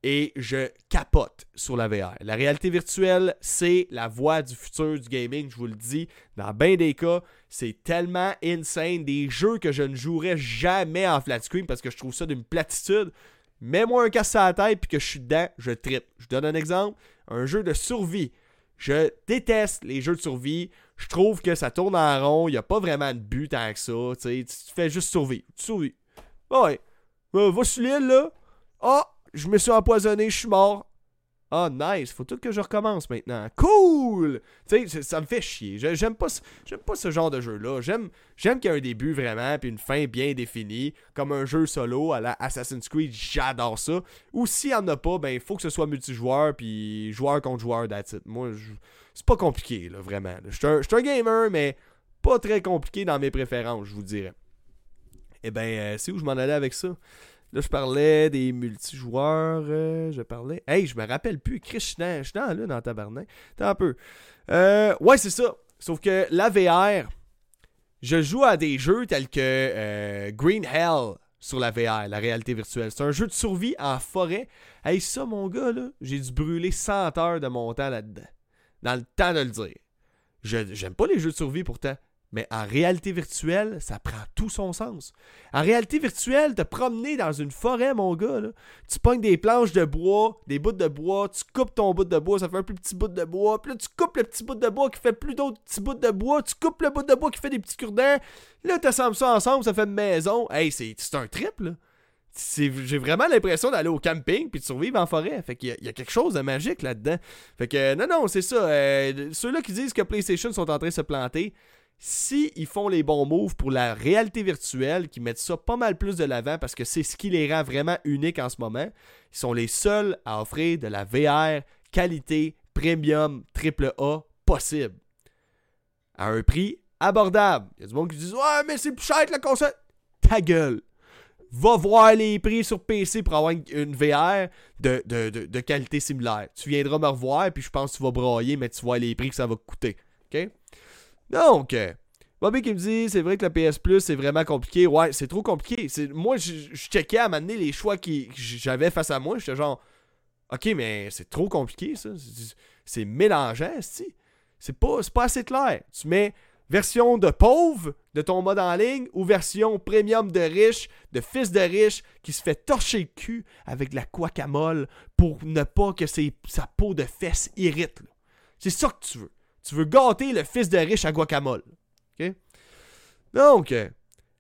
Et je capote sur la VR. La réalité virtuelle, c'est la voie du futur du gaming, je vous le dis. Dans bien des cas, c'est tellement insane. Des jeux que je ne jouerai jamais en flat screen parce que je trouve ça d'une platitude. Mets-moi un casse à la tête puis que je suis dedans, je tripe. Je donne un exemple. Un jeu de survie. Je déteste les jeux de survie. Je trouve que ça tourne en rond. Il n'y a pas vraiment de but tant que ça. Tu fais juste survivre. Tu survis. Ouais. Euh, va sur l'île, là. Ah, je me suis empoisonné, je suis mort. Ah, nice, faut tout que je recommence maintenant. Cool! Tu sais, ça me fait chier. J'aime pas, pas ce genre de jeu-là. J'aime, qu'il y ait un début vraiment, puis une fin bien définie, comme un jeu solo à la Assassin's Creed. J'adore ça. Ou s'il y en a pas, ben, il faut que ce soit multijoueur, puis joueur contre joueur, that's Moi, c'est pas compliqué, là, vraiment. Je suis un, gamer, mais pas très compliqué dans mes préférences, je vous dirais. Eh ben, euh, c'est où je m'en allais avec ça? Là, je parlais des multijoueurs. Euh, je parlais. Hey, je me rappelle plus. Chris, je suis dans, là, dans tabarnak. T'as un peu. Euh, ouais, c'est ça. Sauf que la VR, je joue à des jeux tels que euh, Green Hell sur la VR, la réalité virtuelle. C'est un jeu de survie en forêt. Hey, ça, mon gars, là, j'ai dû brûler 100 heures de mon temps là-dedans. Dans le temps de le dire. J'aime pas les jeux de survie pourtant. Mais en réalité virtuelle, ça prend tout son sens. En réalité virtuelle, te promener dans une forêt, mon gars, là, tu pognes des planches de bois, des bouts de bois, tu coupes ton bout de bois, ça fait un plus petit bout de bois, puis là, tu coupes le petit bout de bois qui fait plus d'autres petits bouts de bois, tu coupes le bout de bois qui fait des petits cure-dents, là, tu assembles ça ensemble, ça fait maison. Hey, c'est un trip, là. J'ai vraiment l'impression d'aller au camping puis de survivre en forêt. Fait qu'il y, a quelque chose de magique là-dedans. Fait que, non, non, c'est ça. Euh, ceux-là qui disent que PlayStation sont en train de se planter, si ils font les bons moves pour la réalité virtuelle, qui mettent ça pas mal plus de l'avant parce que c'est ce qui les rend vraiment uniques en ce moment, ils sont les seuls à offrir de la VR qualité premium triple A possible. À un prix abordable. Il y a du monde qui dit Ouais, mais c'est plus cher que la console. Ta gueule. Va voir les prix sur PC pour avoir une VR de, qualité similaire. Tu viendras me revoir, puis je pense que tu vas broyer, mais tu vois les prix que ça va coûter. OK? Donc, euh, Bobby qui me dit, c'est vrai que la PS Plus, c'est vraiment compliqué. Ouais, c'est trop compliqué. Moi, je, checkais à m'amener les choix que j'avais face à moi. J'étais genre, ok, mais c'est trop compliqué, ça. C'est mélangeant, c'est pas, pas assez clair. Tu mets version de pauvre de ton mode en ligne ou version premium de riche, de fils de riche qui se fait torcher le cul avec de la guacamole pour ne pas que sa peau de fesses irrite. C'est ça que tu veux. Tu veux gâter le fils de riche à guacamole. OK? Donc, euh,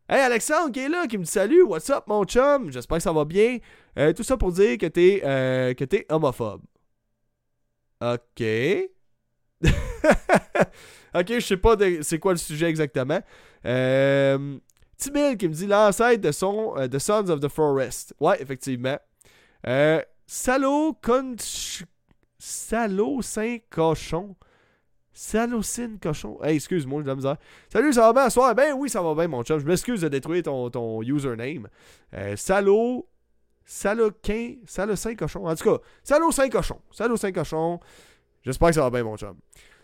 hey Alexandre qui est là, qui me dit salut, what's up mon chum? J'espère que ça va bien. Euh, tout ça pour dire que t'es euh, homophobe. Ok. ok, je sais pas c'est quoi le sujet exactement. Euh, qui me dit l'ancêtre de son The Sons of the Forest. Ouais, effectivement. Salo Conch... Salo Saint-Cochon. Salocine cochon. Hey, excuse-moi, j'ai de la misère. Salut, ça va bien soir? Ben oui, ça va bien, mon chum. Je m'excuse de détruire ton, ton username. Euh, Salo. Saloquin. Salocin cochon. En tout cas, Salo 5 cochon. Salo 5 cochon. J'espère que ça va bien, mon chum.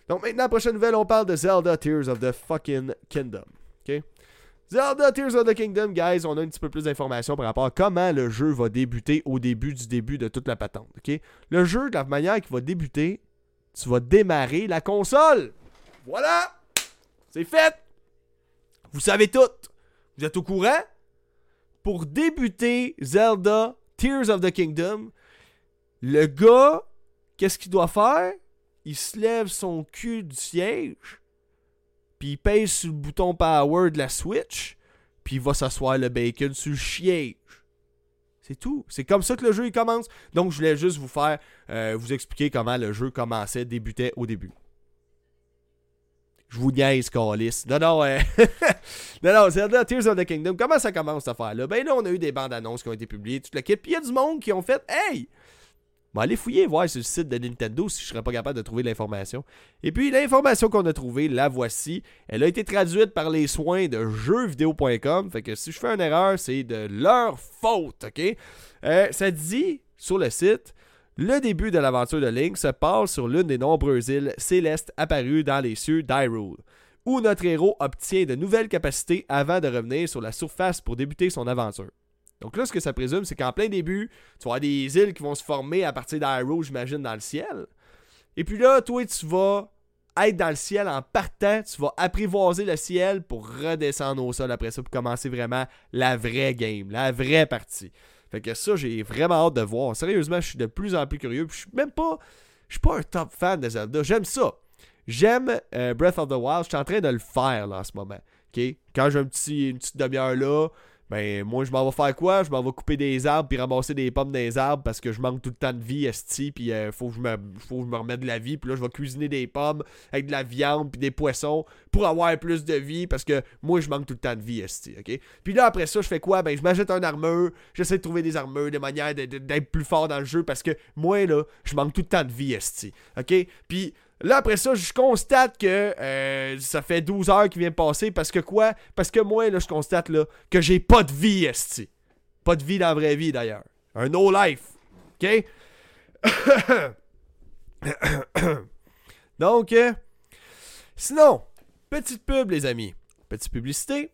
Donc maintenant, prochaine nouvelle, on parle de Zelda Tears of the fucking Kingdom. OK? Zelda Tears of the Kingdom, guys, on a un petit peu plus d'informations par rapport à comment le jeu va débuter au début du début de toute la patente. OK? Le jeu, de la manière qu'il va débuter, tu vas démarrer la console. Voilà! C'est fait! Vous savez tout. Vous êtes au courant? Pour débuter Zelda Tears of the Kingdom, le gars, qu'est-ce qu'il doit faire? Il se lève son cul du siège, puis il pèse sur le bouton power de la Switch, puis il va s'asseoir le bacon sur le siège. C'est tout. C'est comme ça que le jeu commence. Donc, je voulais juste vous faire, euh, vous expliquer comment le jeu commençait, débutait au début. Je vous niaise, Calis. Non, non, euh... non, non, c'est Tears of the Kingdom. Comment ça commence cette affaire-là? Ben là, on a eu des bandes annonces qui ont été publiées, tout le kit. Puis il y a du monde qui ont fait Hey! Bon, allez fouiller, voir sur le site de Nintendo si je serais pas capable de trouver l'information. Et puis, l'information qu'on a trouvée, la voici. Elle a été traduite par les soins de jeuxvideo.com. Fait que si je fais une erreur, c'est de leur faute, OK? Euh, ça dit sur le site le début de l'aventure de Link se passe sur l'une des nombreuses îles célestes apparues dans les cieux d'Hyrule, où notre héros obtient de nouvelles capacités avant de revenir sur la surface pour débuter son aventure. Donc là, ce que ça présume, c'est qu'en plein début, tu vas des îles qui vont se former à partir d'Arrow, j'imagine, dans le ciel. Et puis là, toi, tu vas être dans le ciel en partant, tu vas apprivoiser le ciel pour redescendre au sol après ça, pour commencer vraiment la vraie game, la vraie partie. Fait que ça, j'ai vraiment hâte de voir. Sérieusement, je suis de plus en plus curieux. je suis même pas. Je suis pas un top fan de Zelda. J'aime ça. J'aime euh, Breath of the Wild. Je suis en train de le faire là en ce moment. Quand j'ai un petit, une petite demi-heure là, ben moi je m'en vais faire quoi? Je m'en vais couper des arbres puis ramasser des pommes des arbres parce que je manque tout le temps de vie, esti, puis euh, faut, que je me, faut que je me remette de la vie, puis là je vais cuisiner des pommes avec de la viande puis des poissons pour avoir plus de vie parce que moi je manque tout le temps de vie, esti, ok? Puis là après ça, je fais quoi? Ben je m'achète un armure, j'essaie de trouver des armures, des manières d'être plus fort dans le jeu parce que moi là, je manque tout le temps de vie, esti, ok? Puis Là, après ça, je constate que euh, ça fait 12 heures qui vient passer parce que quoi? Parce que moi, je constate là, que j'ai pas de vie, esti. Pas de vie dans la vraie vie, d'ailleurs. Un no life. OK? Donc, euh, sinon, petite pub, les amis. Petite publicité.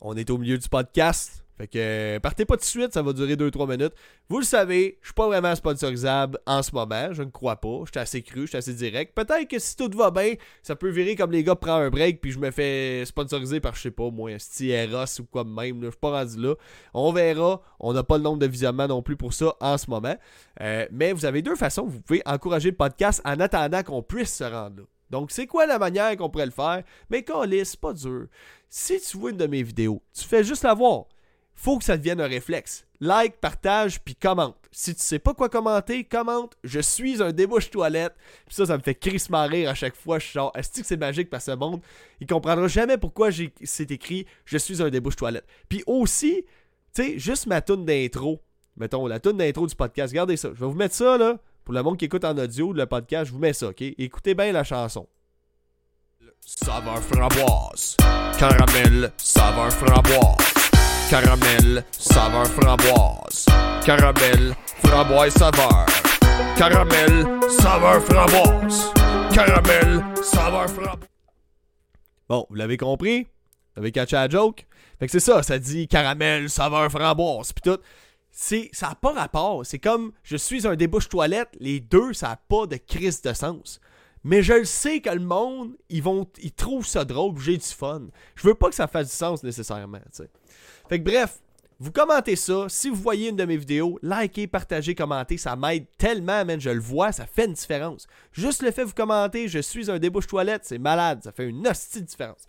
On est au milieu du podcast. Euh, partez pas tout de suite, ça va durer 2-3 minutes. Vous le savez, je suis pas vraiment sponsorisable en ce moment, je ne crois pas. Je suis assez cru, je suis assez direct. Peut-être que si tout va bien, ça peut virer comme les gars prennent un break puis je me fais sponsoriser par je sais pas moi, un ou quoi même. Je suis pas rendu là. On verra. On n'a pas le nombre de visionnements non plus pour ça en ce moment. Euh, mais vous avez deux façons. Vous pouvez encourager le podcast en attendant qu'on puisse se rendre là. Donc, c'est quoi la manière qu'on pourrait le faire? Mais c'est pas dur. Si tu vois une de mes vidéos, tu fais juste la voir faut que ça devienne un réflexe. Like, partage, puis commente. Si tu sais pas quoi commenter, commente. Je suis un débouche toilette. Puis ça, ça me fait crissement rire à chaque fois. Je suis genre, est-ce que c'est magique que ce monde, il comprendra jamais pourquoi c'est écrit Je suis un débouche toilette. Puis aussi, tu sais, juste ma tune d'intro. Mettons, la tune d'intro du podcast. Regardez ça. Je vais vous mettre ça, là. Pour le monde qui écoute en audio, le podcast, je vous mets ça, ok? Écoutez bien la chanson. Saveur framboise. Caramel, saveur framboise. Caramel, saveur framboise. Caramel, framboise saveur. Caramel, saveur framboise. Caramel, saveur framboise. Bon, vous l'avez compris? Vous avez catché la joke? Fait que c'est ça, ça dit caramel, saveur framboise, pis tout. C'est, ça n'a pas rapport. C'est comme je suis un débouche toilette, les deux, ça n'a pas de crise de sens. Mais je le sais que le monde, ils vont ils trouvent ça drôle, j'ai du fun. Je veux pas que ça fasse du sens nécessairement, tu sais. Bref, vous commentez ça. Si vous voyez une de mes vidéos, likez, partagez, commentez. Ça m'aide tellement, man. Je le vois, ça fait une différence. Juste le fait de vous commenter, je suis un débouche toilette, c'est malade. Ça fait une hostie différence.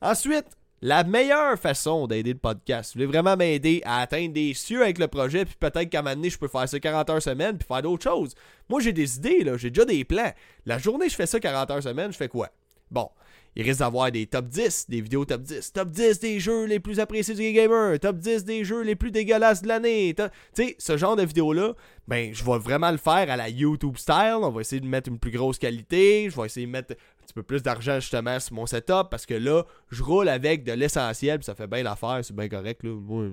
Ensuite, la meilleure façon d'aider le podcast, vous voulez vraiment m'aider à atteindre des cieux avec le projet, puis peut-être qu'à un moment donné, je peux faire ça 40 heures semaine, puis faire d'autres choses. Moi, j'ai des idées, là, j'ai déjà des plans. La journée, je fais ça 40 heures semaine, je fais quoi? Bon, il risque d'avoir des top 10, des vidéos top 10. Top 10 des jeux les plus appréciés du gamer. Top 10 des jeux les plus dégueulasses de l'année. Tu sais, ce genre de vidéos-là, ben, je vais vraiment le faire à la YouTube style. On va essayer de mettre une plus grosse qualité. Je vais essayer de mettre un petit peu plus d'argent justement sur mon setup parce que là, je roule avec de l'essentiel. ça fait bien l'affaire. C'est bien correct. Là. Moi,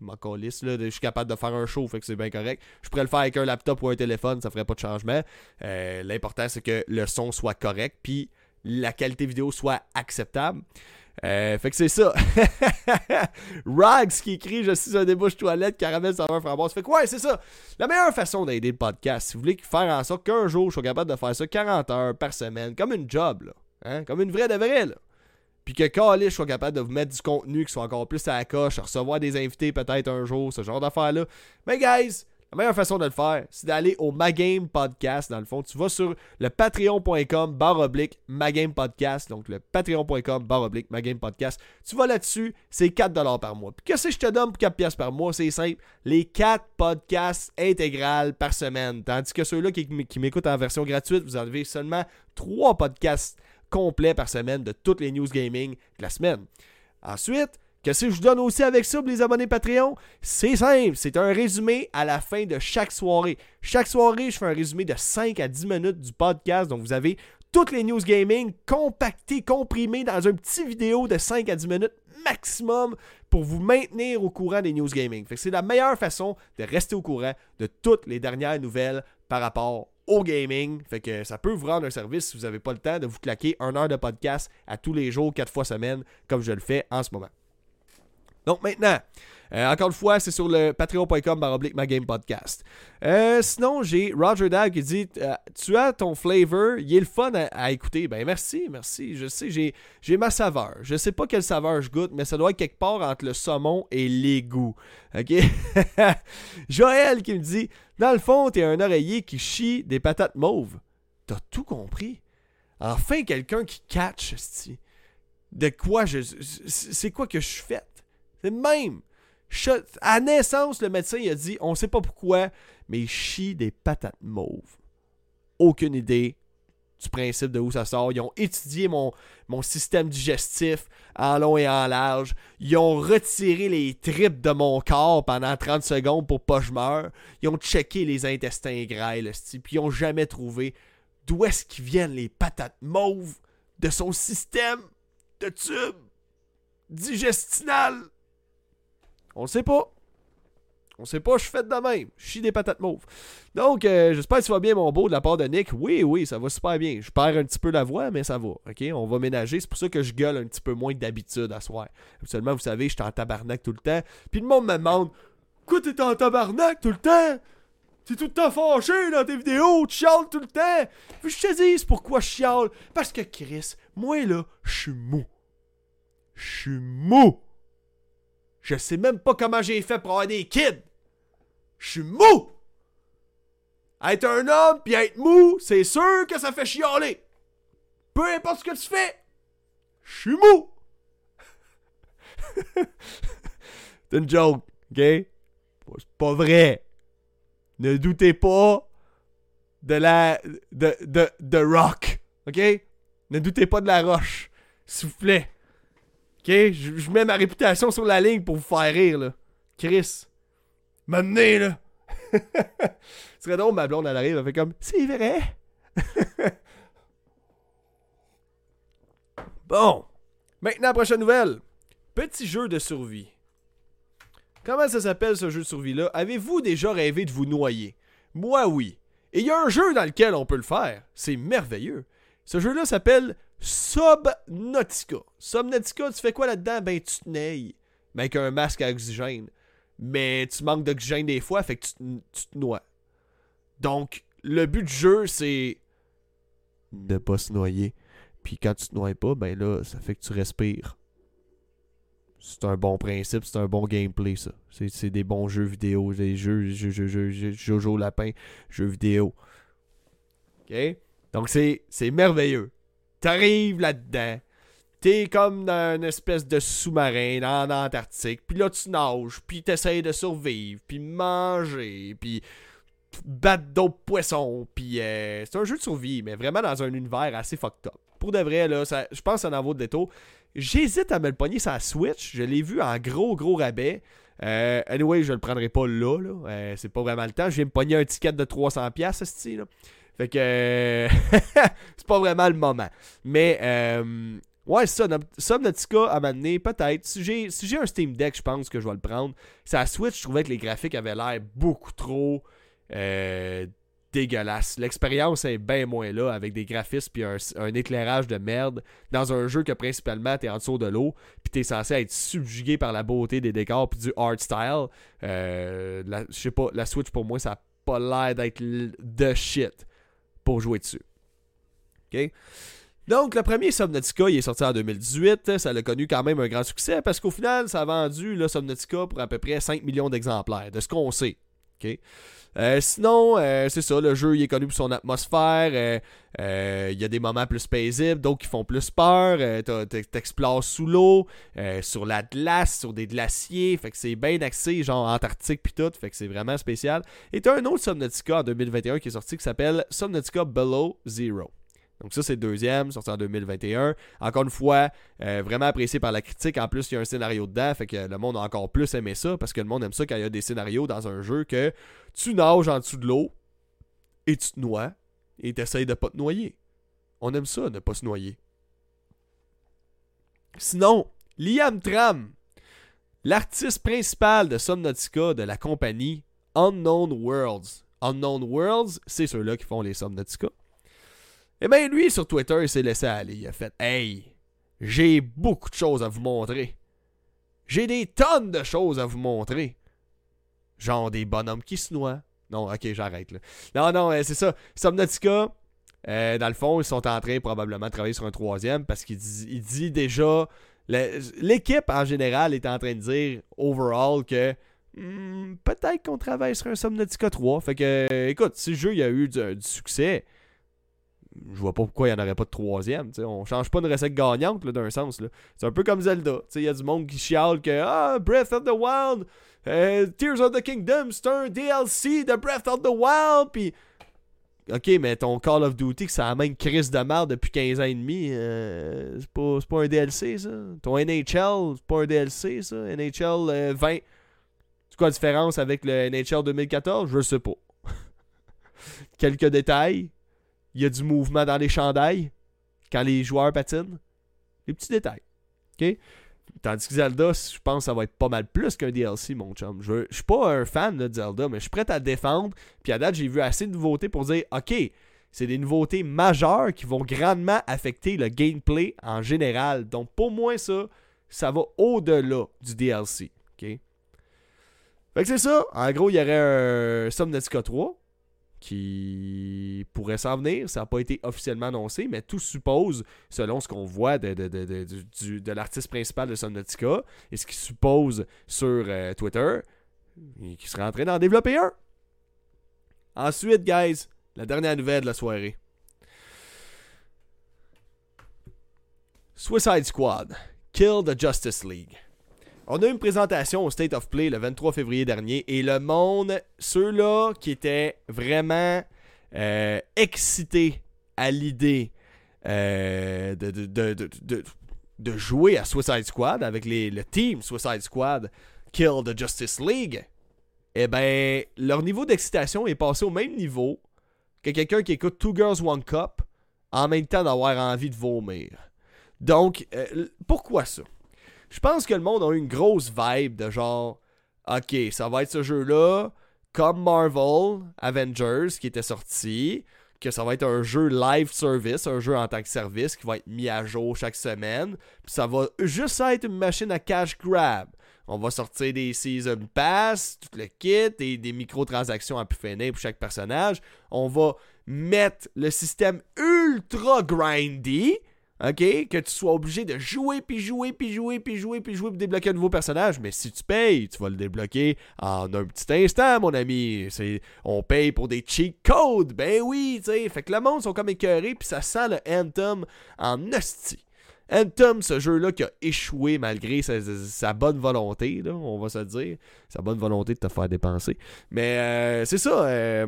m'en là, je suis capable de faire un show, fait que c'est bien correct. Je pourrais le faire avec un laptop ou un téléphone, ça ferait pas de changement. Euh, l'important, c'est que le son soit correct, puis la qualité vidéo soit acceptable. Euh, fait que c'est ça. Rags qui écrit Je suis un débouche toilette, caramel, saveur, framboise. Fait que ouais, c'est ça. La meilleure façon d'aider le podcast, si vous voulez faire en sorte qu'un jour je sois capable de faire ça 40 heures par semaine, comme une job, là. Hein? Comme une vraie de vraie, là. Puis que Kali, je sois capable de vous mettre du contenu qui soit encore plus à la coche, recevoir des invités peut-être un jour, ce genre d'affaires-là. Mais guys, la meilleure façon de le faire, c'est d'aller au Magame Podcast. Dans le fond, tu vas sur le patreon.com barre oblique Magame Podcast. Donc, le patreon.com barre oblique Magame Podcast. Tu vas là-dessus, c'est 4$ par mois. Puis, qu'est-ce que je te donne pour 4$ par mois? C'est simple. Les 4 podcasts intégrales par semaine. Tandis que ceux-là qui, m'écoutent en version gratuite, vous avez seulement 3 podcasts complets par semaine de toutes les news gaming de la semaine. Ensuite, Qu'est-ce que je vous donne aussi avec ça, les abonnés Patreon? C'est simple, c'est un résumé à la fin de chaque soirée. Chaque soirée, je fais un résumé de 5 à 10 minutes du podcast. Donc, vous avez toutes les news gaming compactées, comprimées dans une petite vidéo de 5 à 10 minutes maximum pour vous maintenir au courant des news gaming. c'est la meilleure façon de rester au courant de toutes les dernières nouvelles par rapport au gaming. Fait que ça peut vous rendre un service si vous n'avez pas le temps de vous claquer un heure de podcast à tous les jours, quatre fois semaine, comme je le fais en ce moment. Donc maintenant, euh, encore une fois, c'est sur le patreon.com baroblique ma game podcast. Euh, sinon, j'ai Roger Dag qui dit euh, Tu as ton flavor, il est le fun à, écouter. Ben merci, merci. Je sais, j'ai, j'ai ma saveur. Je sais pas quelle saveur je goûte, mais ça doit être quelque part entre le saumon et l'égout. OK? Joël qui me dit Dans le fond, t'es un oreiller qui chie des patates mauves. T'as tout compris? Enfin, quelqu'un qui catch, de quoi je. C'est quoi que je suis fait? C'est même. À naissance, le médecin a dit on sait pas pourquoi, mais il chie des patates mauves. Aucune idée du principe de où ça sort. Ils ont étudié mon, système digestif en long et en large. Ils ont retiré les tripes de mon corps pendant 30 secondes pour pas que je meure. Ils ont checké les intestins grêles, puis ils ont jamais trouvé d'où est-ce qu'ils viennent les patates mauves de son système de tube digestinal. On le sait pas. On sait pas, je suis fait de même. Je chie des patates mauves. Donc, euh, j'espère que tu vas bien, mon beau, de la part de Nick. Oui, oui, ça va super bien. Je perds un petit peu la voix, mais ça va. OK? On va ménager. C'est pour ça que je gueule un petit peu moins d'habitude à soir. Seulement, vous savez, je suis en tabarnak tout le temps. Puis le monde me demande Quoi, t'es en tabarnak tout le temps? T'es tout le temps fâché dans tes vidéos, tu chiales tout le temps. Puis je te dis pourquoi je chiale. Parce que Chris, moi là, je suis mou. Je suis mou. Je sais même pas comment j'ai fait pour avoir des kids. Je suis mou. Être un homme puis être mou, c'est sûr que ça fait chialer. Peu importe ce que tu fais, je suis mou. c'est une joke, ok? C'est pas vrai. Ne doutez pas de la. de, de, de rock, ok? Ne doutez pas de la roche, plaît. OK? Je, mets ma réputation sur la ligne pour vous faire rire, là. Chris. M'amener, là. Ce serait drôle, ma blonde, elle arrive, elle fait comme C'est vrai. bon. Maintenant, prochaine nouvelle. Petit jeu de survie. Comment ça s'appelle ce jeu de survie-là? Avez-vous déjà rêvé de vous noyer? Moi, oui. Et il y a un jeu dans lequel on peut le faire. C'est merveilleux. Ce jeu-là s'appelle Subnautica. Subnautica, tu fais quoi là-dedans? Ben, tu te neiges. Mais avec un masque à oxygène. Mais tu manques d'oxygène des fois, fait que tu, te noies. Donc, le but du jeu, c'est de pas se noyer. Puis quand tu te noies pas, ben là, ça fait que tu respires. C'est un bon principe, c'est un bon gameplay, ça. C'est des bons jeux vidéo, des jeux, jeux, jeux, jeux, jeux Jojo Lapin, jeux vidéo. OK? Donc, c'est merveilleux. T'arrives là-dedans. T'es comme dans une espèce de sous-marin dans l'Antarctique. Puis là, tu nages. Puis t'essayes de survivre. Puis manger. Puis battre d'autres poissons. Puis euh, c'est un jeu de survie, mais vraiment dans un univers assez fucked up. Pour de vrai, là, je pense que ça en vaut de détour. J'hésite à me le pogner la Switch. Je l'ai vu en gros, gros rabais. Euh, anyway, je le prendrai pas là. là. Euh, c'est pas vraiment le temps. Je viens me pogner un ticket de 300$, ce style. Là. Fait que euh, c'est pas vraiment le moment. Mais euh, ouais, ça, Subnautica à m'amener, peut-être. Si j'ai si un Steam Deck, je pense que je vais le prendre. À Switch, je trouvais que les graphiques avaient l'air beaucoup trop euh, dégueulasses. L'expérience est bien moins là avec des graphismes puis un, éclairage de merde dans un jeu que principalement t'es en dessous de l'eau puis t'es censé être subjugué par la beauté des décors puis du art style. je sais pas, la Switch pour moi ça a pas l'air d'être de shit pour jouer dessus. Donc, le premier Subnautica, il est sorti en 2018. Ça a connu quand même un grand succès parce qu'au final, ça a vendu le Subnautica pour à peu près 5 millions d'exemplaires, de ce qu'on sait. Euh, sinon, euh, c'est ça, le jeu il est connu pour son atmosphère. Euh, il y a des moments plus paisibles, d'autres qui font plus peur. T'explores sous l'eau, sur la glace, sur des glaciers. Fait que c'est bien axé, genre Antarctique puis tout. Fait que c'est vraiment spécial. Et t'as un autre Subnautica en 2021 qui est sorti qui s'appelle Subnautica Below Zero. Donc ça, c'est le deuxième, sorti en 2021. Encore une fois, euh, vraiment apprécié par la critique. En plus, il y a un scénario dedans, fait que le monde a encore plus aimé ça, parce que le monde aime ça quand il y a des scénarios dans un jeu que tu nages en dessous de l'eau et tu te noies et tu essayes de pas te noyer. On aime ça, ne pas se noyer. Sinon, Liam Tram, l'artiste principal de Subnautica de la compagnie Unknown Worlds. Unknown Worlds, c'est ceux-là qui font les Subnautica. Eh bien, lui, sur Twitter, il s'est laissé aller. Il a fait Hey, j'ai beaucoup de choses à vous montrer. J'ai des tonnes de choses à vous montrer. Genre des bonhommes qui se noient. Non, ok, j'arrête là. Non, non, euh, c'est ça. Subnautica, euh, dans le fond, ils sont en train probablement de travailler sur un troisième parce qu'il dit, déjà. L'équipe en général est en train de dire overall que hmm, peut-être qu'on travaille sur un Subnautica 3. Fait que, écoute, si le jeu il a eu du, succès, je vois pas pourquoi il n'y en aurait pas de troisième. On On change pas une recette gagnante d'un sens. C'est un peu comme Zelda. Il y a du monde qui chiale que Ah, Breath of the Wild, euh, Tears of the Kingdom, c'est un DLC de Breath of the Wild. Ok, mais ton Call of Duty, que ça a crise de merde depuis 15 ans et demi, euh, c'est pas, pas, un DLC, ça. Ton NHL, c'est pas un DLC, ça. NHL 20. Euh, c'est quoi la différence avec le NHL 2014 Je sais pas. Quelques détails. Il y a du mouvement dans les chandails quand les joueurs patinent. Les petits détails. Ok? Tandis que Zelda, je pense que ça va être pas mal plus qu'un DLC, mon chum. Je, je suis pas un fan de Zelda, mais je suis prêt à le défendre. Puis à date, j'ai vu assez de nouveautés pour dire OK, c'est des nouveautés majeures qui vont grandement affecter le gameplay en général. Donc pour moi, ça, ça va au-delà du DLC. OK? Fait que c'est ça. En gros, il y aurait un Subnautica 3 qui pourrait s'en venir. Ça n'a pas été officiellement annoncé, mais tout suppose, selon ce qu'on voit de, de, l'artiste principal de Subnautica et ce qu'il suppose sur euh, Twitter, qu'il serait en train d'en développer un. Ensuite, guys, la dernière nouvelle de la soirée. Suicide Squad, Kill the Justice League. On a eu une présentation au State of Play le 23 février dernier et le monde, ceux-là qui étaient vraiment euh, excités à l'idée euh, de, jouer à Suicide Squad avec les, le team Suicide Squad Kill the Justice League, eh ben, leur niveau d'excitation est passé au même niveau que quelqu'un qui écoute Two Girls One Cup en même temps d'avoir envie de vomir. Donc, euh, pourquoi ça? Je pense que le monde a une grosse vibe de genre, ok, ça va être ce jeu-là, comme Marvel Avengers qui était sorti, que ça va être un jeu live service, un jeu en tant que service qui va être mis à jour chaque semaine. Puis ça va juste être une machine à cash grab. On va sortir des Season Pass, tout le kit, et des microtransactions à pu finir pour chaque personnage. On va mettre le système ultra grindy OK? Que tu sois obligé de jouer, puis jouer, puis jouer, puis jouer, puis jouer pour débloquer un nouveau personnage. Mais si tu payes, tu vas le débloquer en un petit instant, mon ami. C'est, on paye pour des cheat codes. Ben oui, tu sais. Fait que le monde sont comme écœurés, puis ça sent le Anthem en hostie. Anthem, ce jeu-là qui a échoué malgré sa, bonne volonté, là, on va se dire. Sa bonne volonté de te faire dépenser. Mais euh, c'est ça. Euh,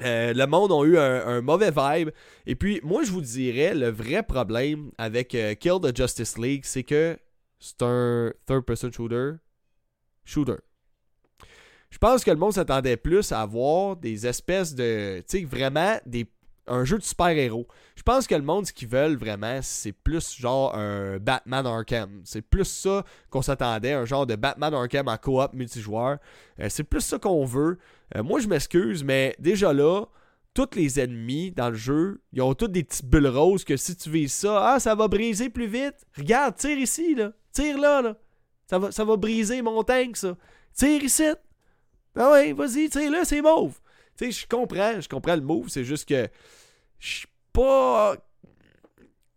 euh, le monde a eu un, mauvais vibe. Et puis, moi, je vous dirais, le vrai problème avec euh, Kill the Justice League, c'est que c'est un third-person shooter. Shooter. Je pense que le monde s'attendait plus à avoir des espèces de. Tu sais, vraiment des un jeu de super-héros. Je pense que le monde, ce qu'ils veulent vraiment, c'est plus genre un Batman Arkham. C'est plus ça qu'on s'attendait, un genre de Batman Arkham en coop multijoueur. Euh, c'est plus ça qu'on veut. Euh, moi, je m'excuse, mais déjà là, tous les ennemis dans le jeu, ils ont tous des petites bulles roses que si tu vises ça, ah, ça va briser plus vite. Regarde, tire ici, là. Tire là, là. Ça va, ça va briser mon tank, ça. Tire ici. Ah ouais, vas-y, tire là, c'est mauve. Tu sais, je comprends, je comprends le move, c'est juste que je suis pas.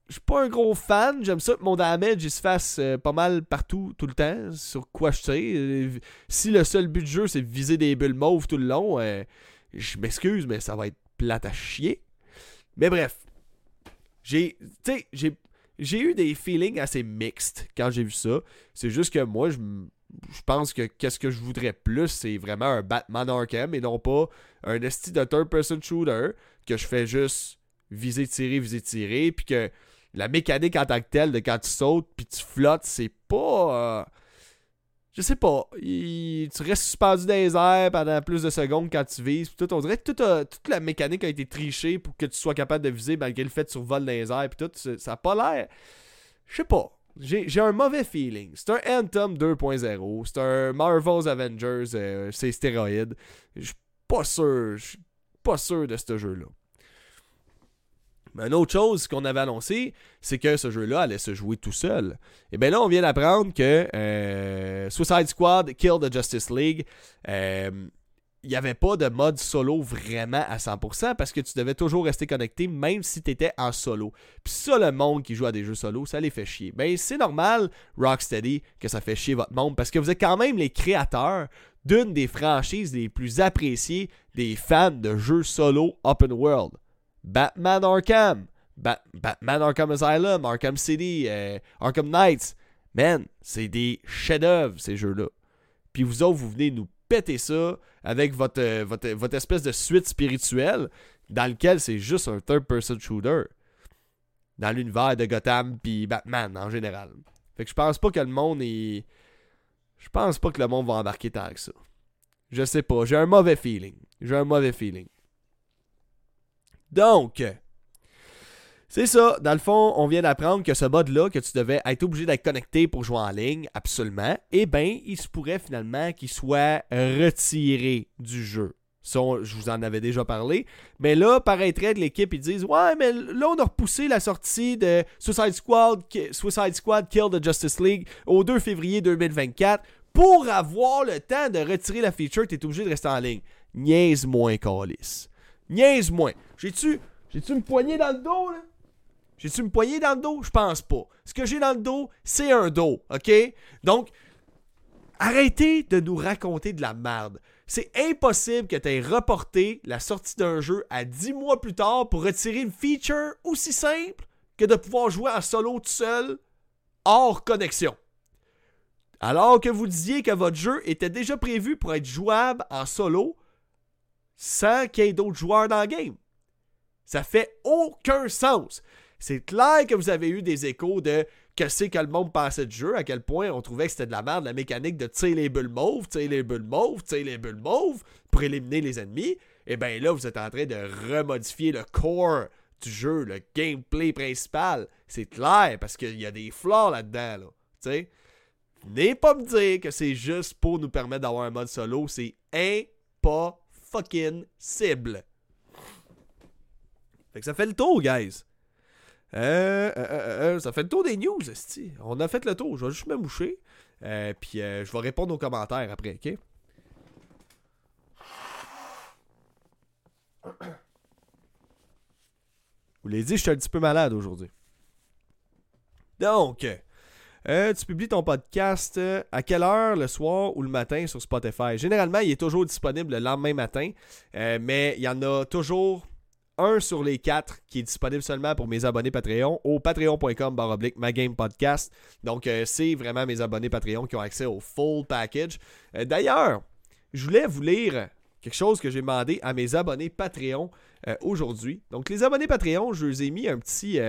Je suis pas un gros fan. J'aime ça que mon damage il se fasse euh, pas mal partout, tout le temps, sur quoi je sais. si le seul but du jeu c'est viser des bulles mauves tout le long, euh, je m'excuse, mais ça va être plate à chier. Mais bref, j'ai. j'ai. J'ai eu des feelings assez mixed quand j'ai vu ça. C'est juste que moi, je je pense que qu'est-ce que je voudrais plus, c'est vraiment un Batman Arkham et non pas un esti de third-person shooter que je fais juste viser, tirer, viser, tirer, puis que la mécanique en tant que telle de quand tu sautes puis tu flottes, c'est pas. Euh, je sais pas. tu restes suspendu dans les airs pendant plus de secondes quand tu vises. tout, on dirait que toute, la mécanique a été trichée pour que tu sois capable de viser malgré le fait que tu survoles dans les airs. Puis tout, ça a pas l'air. Je sais pas. J'ai un mauvais feeling. C'est un Anthem 2.0. C'est un Marvel's Avengers. Euh, c'est stéroïde. Je suis pas sûr. Je suis pas sûr de ce jeu-là. Mais une autre chose qu'on avait annoncé, c'est que ce jeu-là allait se jouer tout seul. Et bien là, on vient d'apprendre que euh, Suicide Squad Kill the Justice League, euh, il n'y avait pas de mode solo vraiment à 100% parce que tu devais toujours rester connecté même si tu étais en solo. Puis ça, le monde qui joue à des jeux solo, ça les fait chier. Ben c'est normal, Rocksteady, que ça fait chier votre monde parce que vous êtes quand même les créateurs d'une des franchises les plus appréciées des fans de jeux solo open world. Batman Arkham, Batman Arkham Asylum, Arkham City, euh, Arkham Knights. Man, c'est des chefs-d'œuvre ces jeux-là. Puis vous autres, vous venez nous péter ça avec votre, euh, votre espèce de suite spirituelle dans lequel c'est juste un third-person shooter. Dans l'univers de Gotham puis Batman en général. Fait que je pense pas que le monde est. Je pense pas que le monde va embarquer tant que ça. Je sais pas. J'ai un mauvais feeling. J'ai un mauvais feeling. Donc, c'est ça. Dans le fond, on vient d'apprendre que ce mod-là, que tu devais être obligé d'être connecté pour jouer en ligne, absolument, eh bien, il se pourrait finalement qu'il soit retiré du jeu. Ça, je vous en avais déjà parlé. Mais là, paraîtrait de l'équipe, ils disent Ouais, mais là, on a repoussé la sortie de Suicide Squad, Kill the Justice League au 2 février 2024 pour avoir le temps de retirer la feature, tu es obligé de rester en ligne. Niaise-moi, Calis. Niaise-moi. J'ai-tu j'ai-tu me poigner dans le dos, là? J'ai-tu me poigner dans le dos? Je pense pas. Ce que j'ai dans le dos, c'est un dos, OK? Donc, arrêtez de nous raconter de la merde. C'est impossible que tu aies reporté la sortie d'un jeu à 10 mois plus tard pour retirer une feature aussi simple que de pouvoir jouer en solo tout seul hors connexion. Alors que vous disiez que votre jeu était déjà prévu pour être jouable en solo sans qu'il y ait d'autres joueurs dans le game. Ça fait aucun sens. C'est clair que vous avez eu des échos de que c'est que le monde pensait du jeu, à quel point on trouvait que c'était de la merde, la mécanique de tirer les bulles mauves, tirer les bulles mauves, tirer les bulles mauves pour éliminer les ennemis. Et eh bien là, vous êtes en train de remodifier le core du jeu, le gameplay principal. C'est clair parce qu'il y a des flaws là-dedans. Là, sais. Venez pas me dire que c'est juste pour nous permettre d'avoir un mode solo. C'est impossible fucking cible. Fait que ça fait le tour, guys. Euh, euh, euh, ça fait le tour des news, esti. On a fait le tour. Je vais juste me moucher. puis je vais répondre aux commentaires après, ok? Vous l'avez dit, je suis un petit peu malade aujourd'hui. Donc, euh, tu publies ton podcast euh, à quelle heure, le soir ou le matin sur Spotify? Généralement, il est toujours disponible le lendemain matin, euh, mais il y en a toujours un sur les quatre qui est disponible seulement pour mes abonnés Patreon au patreon.com baroblique podcast. Donc, c'est vraiment mes abonnés Patreon qui ont accès au full package. D'ailleurs, je voulais vous lire quelque chose que j'ai demandé à mes abonnés Patreon aujourd'hui. Donc, les abonnés Patreon, je vous ai mis un petit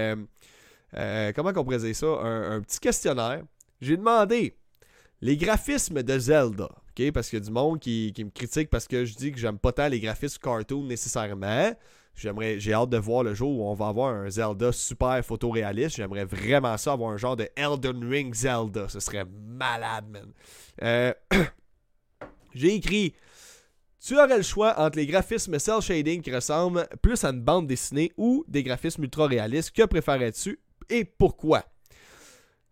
euh, comment on pourrait ça, un, petit questionnaire. J'ai demandé les graphismes de Zelda, ok, parce qu'il y a du monde qui, me critique parce que je dis que j'aime pas tant les graphismes cartoon nécessairement. J'aimerais, j'ai hâte de voir le jour où on va avoir un Zelda super photoréaliste. J'aimerais vraiment ça avoir un genre de Elden Ring Zelda. Ce serait malade, man. Euh, j'ai écrit tu aurais le choix entre les graphismes cel shading qui ressemblent plus à une bande dessinée ou des graphismes ultra réalistes. Que préférerais-tu? Et pourquoi.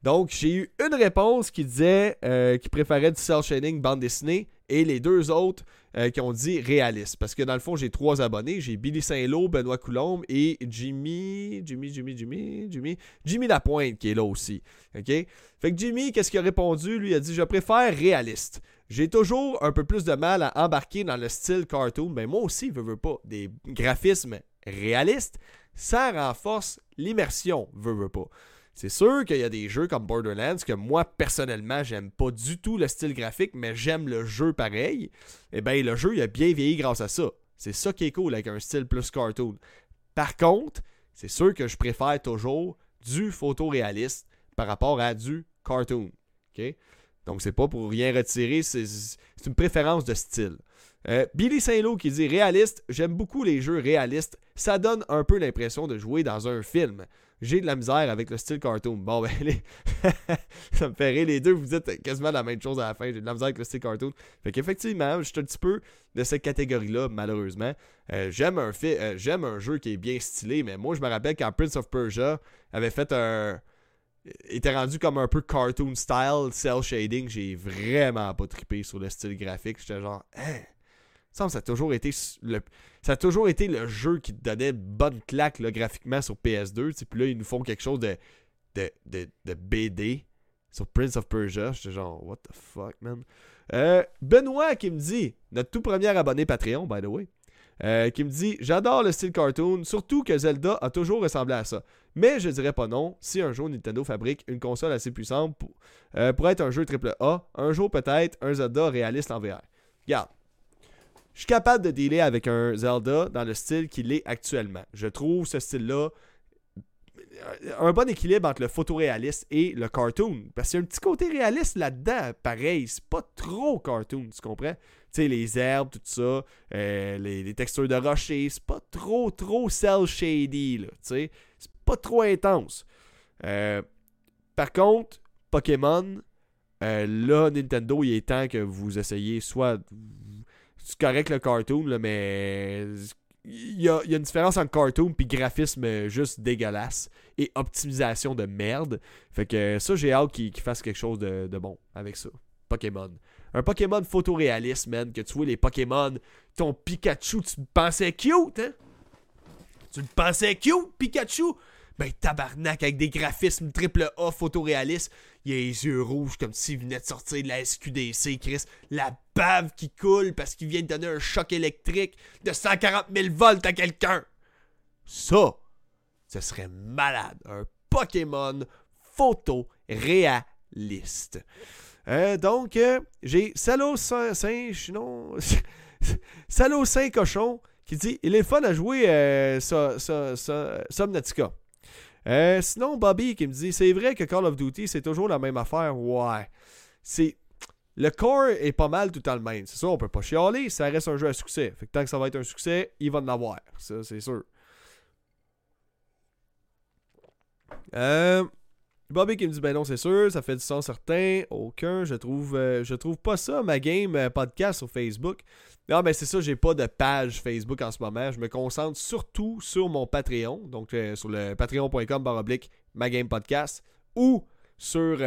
Donc, j'ai eu une réponse qui disait euh, qu'il préférait du cel shading bande dessinée et les deux autres euh, qui ont dit réaliste. Parce que dans le fond, j'ai trois abonnés. J'ai Billy Saint-Lô, Benoît Coulombe et Jimmy, Jimmy, Jimmy, Jimmy, Jimmy, Jimmy Lapointe qui est là aussi. OK? Fait que Jimmy, qu'est-ce qu'il a répondu? Lui, a dit Je préfère réaliste. J'ai toujours un peu plus de mal à embarquer dans le style cartoon. Mais moi aussi, je veux pas. Des graphismes réalistes ça renforce l'immersion, veut, veut pas. C'est sûr qu'il y a des jeux comme Borderlands que moi personnellement j'aime pas du tout le style graphique, mais j'aime le jeu pareil. Et eh bien le jeu il a bien vieilli grâce à ça. C'est ça qui est cool avec un style plus cartoon. Par contre, c'est sûr que je préfère toujours du photoréaliste par rapport à du cartoon. Donc, c'est pas pour rien retirer, c'est une préférence de style. Euh, Billy Saint-Lô qui dit réaliste, j'aime beaucoup les jeux réalistes. Ça donne un peu l'impression de jouer dans un film. J'ai de la misère avec le style cartoon. Bon, ben, ça me fait rire. Les deux, vous dites quasiment la même chose à la fin. J'ai de la misère avec le style cartoon. Fait qu'effectivement, je suis un petit peu de cette catégorie-là, malheureusement. Euh, j'aime un, euh, j'aime un jeu qui est bien stylé, mais moi, je me rappelle quand Prince of Persia avait fait un était rendu comme un peu cartoon style, cell shading, j'ai vraiment pas trippé sur le style graphique. J'étais genre, hein, ça, a toujours été le, ça a toujours été le jeu qui te donnait bonne claque graphiquement sur PS2. Puis là, ils nous font quelque chose de, BD sur Prince of Persia. J'étais genre, what the fuck, man. Euh, Benoît qui me dit, notre tout premier abonné Patreon, by the way, euh, qui me dit J'adore le style cartoon, surtout que Zelda a toujours ressemblé à ça. Mais je dirais pas non si un jour Nintendo fabrique une console assez puissante pour, euh, pour être un jeu AAA, un jour peut-être un Zelda réaliste en VR. Regarde, je suis capable de dealer avec un Zelda dans le style qu'il est actuellement. Je trouve ce style-là un bon équilibre entre le photoréaliste et le cartoon. Parce qu'il y a un petit côté réaliste là-dedans, pareil. C'est pas trop cartoon, tu comprends? Tu sais, les herbes, tout ça, euh, les, textures de rocher, c'est pas trop, trop cell shady, là, tu sais. C'est pas trop intense. Euh, par contre, Pokémon, euh, là, Nintendo, il est temps que vous essayiez soit c'est correct le cartoon, là, mais il y, a, une différence entre cartoon puis graphisme juste dégueulasse et optimisation de merde. Fait que ça, j'ai hâte qu'il fasse quelque chose de, bon avec ça. Pokémon. Un Pokémon photoréaliste, man, que tu vois les Pokémon, ton Pikachu, tu me pensais cute, hein? Tu me pensais cute, Pikachu? Ben tabarnak, avec des graphismes triple A photoréalistes, il a les yeux rouges comme s'il venait de sortir de la SQDC, Chris. La bave qui coule parce qu'il vient de donner un choc électrique de 140 000 volts à quelqu'un. Ça, ce serait malade. Un Pokémon photo réaliste. Euh, donc, euh, j'ai Salo Singe, non. Salo Saint Cochon qui dit Il est fun à jouer euh, Subnautica. Euh, sinon, Bobby qui me dit C'est vrai que Call of Duty, c'est toujours la même affaire. Ouais. C'est. Le core est pas mal tout le même. C'est ça, on peut pas chialer, ça reste un jeu à succès. Fait que tant que ça va être un succès, il va en. Ça, c'est sûr. Euh, Bobby qui me dit ben non c'est sûr, ça fait du sens certain, aucun, je trouve euh, je trouve pas ça ma game euh, podcast sur Facebook. Non ben c'est ça, j'ai pas de page Facebook en ce moment, je me concentre surtout sur mon Patreon, donc sur le patreon.com baroblique ma game podcast ou sur,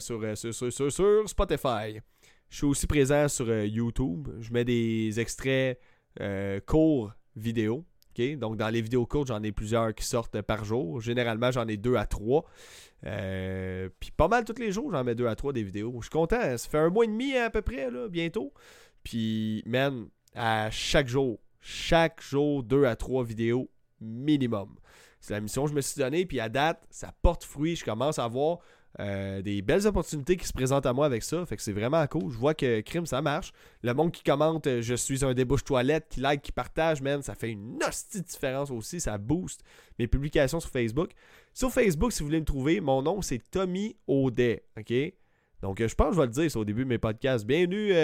sur, sur, Spotify. Je suis aussi présent sur YouTube, je mets des extraits courts vidéo donc, dans les vidéos courtes, j'en ai plusieurs qui sortent par jour. Généralement, j'en ai deux à trois. Euh, puis pas mal tous les jours, j'en mets deux à trois des vidéos. Je suis content. Ça fait un mois et demi à peu près, bientôt. Puis, man, à chaque jour, chaque jour, deux à trois vidéos minimum. C'est la mission que je me suis donnée. Puis à date, ça porte fruit. Je commence à voir euh, des belles opportunités qui se présentent à moi avec ça. Fait que c'est vraiment cool. Je vois que crime, ça marche. Le monde qui commente euh, Je suis un débouche toilette, qui like, qui partage, man, ça fait une hostie différence aussi. Ça booste mes publications sur Facebook. Sur Facebook, si vous voulez me trouver, mon nom c'est Tommy Audet. OK? Donc euh, je pense que je vais le dire, au début de mes podcasts. Bienvenue.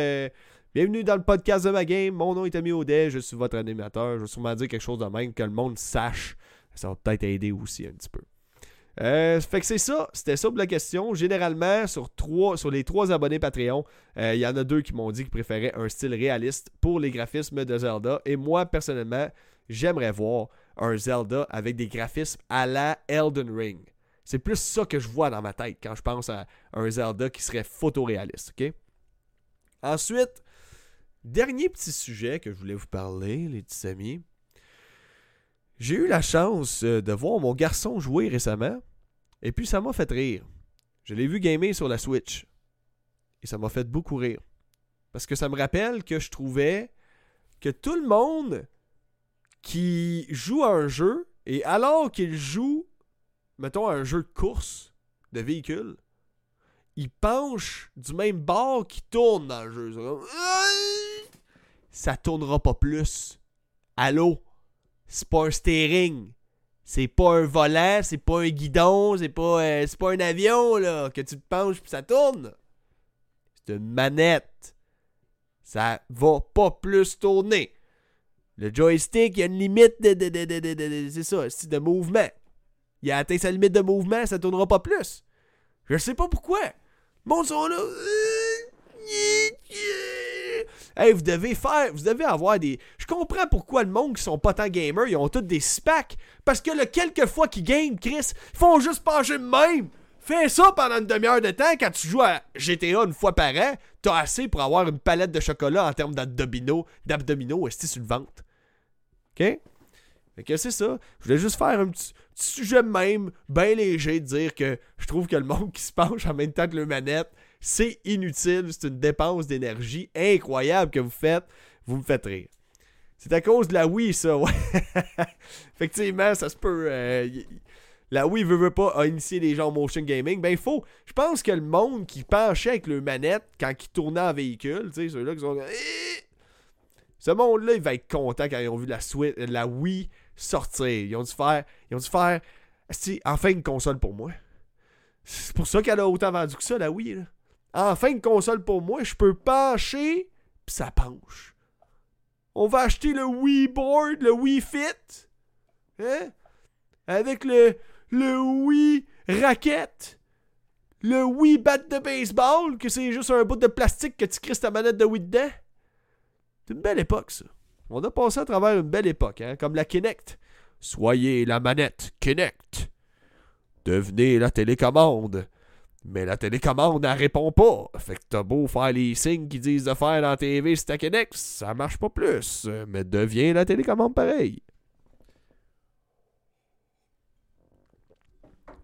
Bienvenue dans le podcast de ma game. Mon nom est Tommy Audet. Je suis votre animateur. Je vais sûrement dire quelque chose de même que le monde sache. Ça va peut-être aider aussi un petit peu. Euh, fait que c'est ça, c'était ça pour la question. Généralement, sur, trois, sur les trois abonnés Patreon, euh, il y en a deux qui m'ont dit qu'ils préféraient un style réaliste pour les graphismes de Zelda. Et moi, personnellement, j'aimerais voir un Zelda avec des graphismes à la Elden Ring. C'est plus ça que je vois dans ma tête quand je pense à un Zelda qui serait photoréaliste, ok? Ensuite, dernier petit sujet que je voulais vous parler, les petits amis. J'ai eu la chance euh, de voir mon garçon jouer récemment. Et puis ça m'a fait rire. Je l'ai vu gamer sur la Switch. Et ça m'a fait beaucoup rire. Parce que ça me rappelle que je trouvais que tout le monde qui joue à un jeu, et alors qu'il joue, mettons, à un jeu de course de véhicule, il penche du même bord qui tourne dans le jeu. Ça tournera pas plus. Allô? C'est pas un steering. C'est pas un volant, c'est pas un guidon, c'est pas, euh, pas un avion là, que tu te penches puis ça tourne. C'est une manette. Ça va pas plus tourner. Le joystick, il y a une limite de. de, de, de, de c'est ça, de mouvement. Il a atteint sa limite de mouvement, ça tournera pas plus. Je sais pas pourquoi. Mon son là. Hey, vous devez faire, vous devez avoir des. Je comprends pourquoi le monde qui sont pas tant gamers, ils ont tous des specs. Parce que le quelques fois qu'ils game, Chris, ils font juste pencher de même. Fais ça pendant une demi-heure de temps quand tu joues à GTA une fois par an, t'as assez pour avoir une palette de chocolat en termes d'abdominaux, d'abdominaux, est sur le ventre. OK? Fait que c'est ça. Je voulais juste faire un petit, sujet même, bien léger, de dire que je trouve que le monde qui se penche en même temps que le manette, c'est inutile, c'est une dépense d'énergie incroyable que vous faites. Vous me faites rire. C'est à cause de la Wii, ça, ouais. Effectivement, ça se peut. Euh, la Wii veut, veut pas initier des gens au motion gaming. Ben, il faut. Je pense que le monde qui penchait avec le manette quand il tournait en véhicule, tu sais, ceux-là qui sont. Eh! Ce monde-là, il va être content quand ils ont vu la, Switch, la Wii sortir. Ils ont dû faire. Ils ont dû faire. Enfin une console pour moi. C'est pour ça qu'elle a autant vendu que ça, la Wii. Là enfin une console pour moi, je peux pencher, puis ça penche. On va acheter le Wii Board, le Wii Fit, hein? Avec le, le Wii Racket, le Wii Bat de baseball, que c'est juste un bout de plastique que tu crisses ta manette de Wii dedans. C'est une belle époque, ça. On a passé à travers une belle époque, hein? Comme la Kinect. Soyez la manette Kinect. Devenez la télécommande. Mais la télécommande, elle répond pas. Fait que t'as beau faire les signes qu'ils disent de faire dans la TV si t'as ça marche pas plus. Mais devient la télécommande pareil.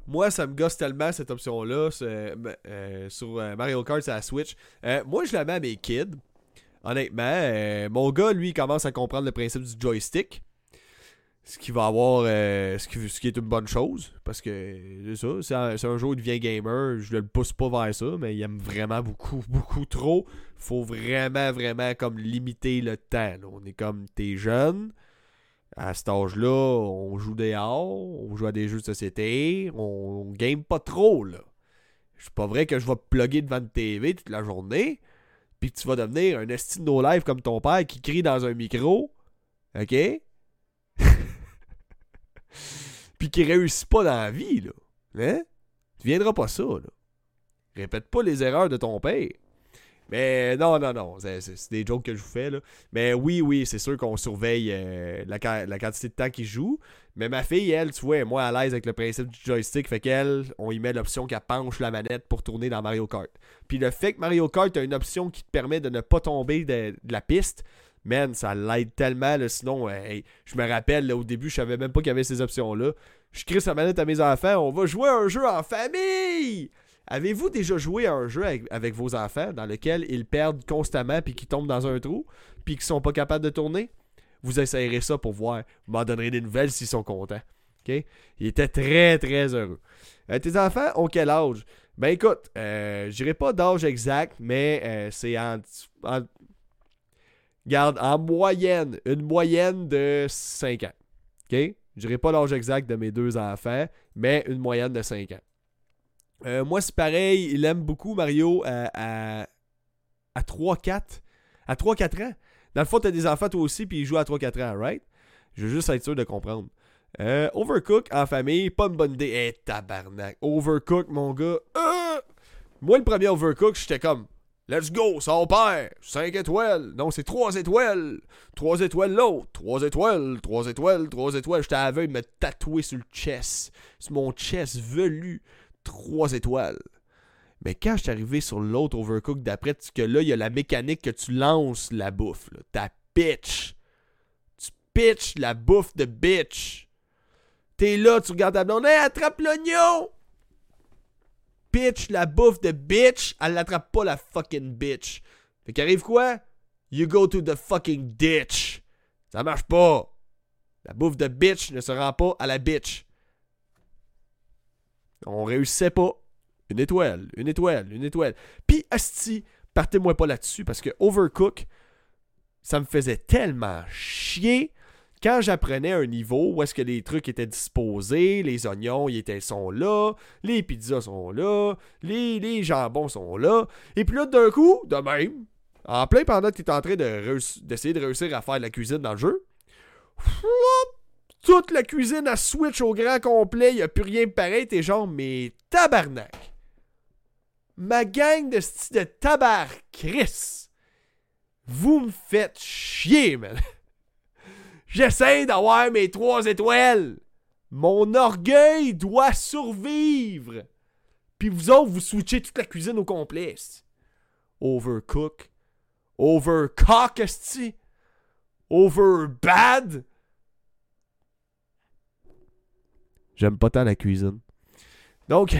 Moi, ça me gosse tellement cette option-là euh, sur euh, Mario Kart sur la Switch. Euh, moi, je la mets à mes kids. Honnêtement, mon gars, lui, commence à comprendre le principe du joystick ce qui va avoir euh, ce, qui, ce, qui, est une bonne chose parce que c'est ça c'est un, jour il devient gamer je le pousse pas vers ça mais il aime vraiment beaucoup beaucoup trop. Faut vraiment vraiment comme limiter le temps on est comme t'es jeune à cet âge là on joue dehors on joue à des jeux de société on, game pas trop là. C'est pas vrai que je vais plugger devant une TV toute la journée puis tu vas devenir un esti no life comme ton père qui crie dans un micro ok? Puis qui réussit pas dans la vie, là. Hein? Tu viendras pas ça, là. Répète pas les erreurs de ton père. Mais non, non, non. C'est des jokes que je vous fais, là. Mais oui, oui, c'est sûr qu'on surveille euh, la, quantité de temps qu'il joue. Mais ma fille, elle, tu vois, moi à l'aise avec le principe du joystick. Fait qu'elle, on y met l'option qu'elle penche la manette pour tourner dans Mario Kart. Puis le fait que Mario Kart a une option qui te permet de ne pas tomber de la piste, man, ça l'aide tellement. sinon, euh, je me rappelle, au début, je savais même pas qu'il y avait ces options-là. Je crie sa manette à mes enfants, on va jouer un jeu en famille! Avez-vous déjà joué un jeu avec, vos enfants dans lequel ils perdent constamment puis qu'ils tombent dans un trou puis qu'ils sont pas capables de tourner? Vous essayerez ça pour voir. Vous m'en donnerez des nouvelles s'ils sont contents. Ils étaient très, très heureux. Euh, tes enfants ont quel âge? Ben écoute, euh, je pas d'âge exact, mais euh, c'est en, Garde en moyenne, une moyenne de 5 ans. OK? Je dirais pas l'âge exact de mes deux enfants, mais une moyenne de 5 ans. Euh, moi, c'est pareil, il aime beaucoup Mario à, à, 3-4. À 3-4 ans. Dans le fond, t'as des enfants toi aussi, puis ils jouent à 3-4 ans, right? Je veux juste être sûr de comprendre. Euh, Overcook en famille, pas une bonne idée. Eh, tabarnak. Overcook, mon gars. Euh! Moi, le premier Overcook, j'étais comme, Let's go, ça opère. 5 étoiles. Non, c'est 3 étoiles. 3 étoiles l'autre. 3 étoiles. 3 étoiles. 3 étoiles. J'étais aveugle me tatouer sur le chest. Sur mon chest velu. 3 étoiles. Mais quand je suis arrivé sur l'autre Overcook d'après, que là, il y a la mécanique que tu lances la bouffe. Ta pitch. Tu pitches la bouffe de bitch. T'es là, tu regardes ta blonde. Hey, attrape l'oignon! Bitch, la bouffe de bitch, elle l'attrape pas la fucking bitch. Fait qu'arrive quoi? You go to the fucking ditch. Ça marche pas. La bouffe de bitch ne se rend pas à la bitch. On réussissait pas. Une étoile, une étoile, une étoile. Puis, asti, partez-moi pas là-dessus parce que Overcook, ça me faisait tellement chier quand j'apprenais un niveau où est-ce que les trucs étaient disposés, les oignons ils étaient, sont là, les pizzas sont là, les, jambons sont là, et puis là d'un coup, de même, en plein pendant que tu es en train d'essayer de, réussir à faire la cuisine dans le jeu, toute la cuisine à switch au grand complet, il a plus rien de pareil, t'es genre, mais tabarnak. Ma gang de style de tabarnak, Chris. Vous me faites chier, man. J'essaie d'avoir mes trois étoiles. Mon orgueil doit survivre. Puis vous autres, vous switchez toute la cuisine au complet. Overcook. Overcock, esti. Overbad. J'aime pas tant la cuisine. Donc,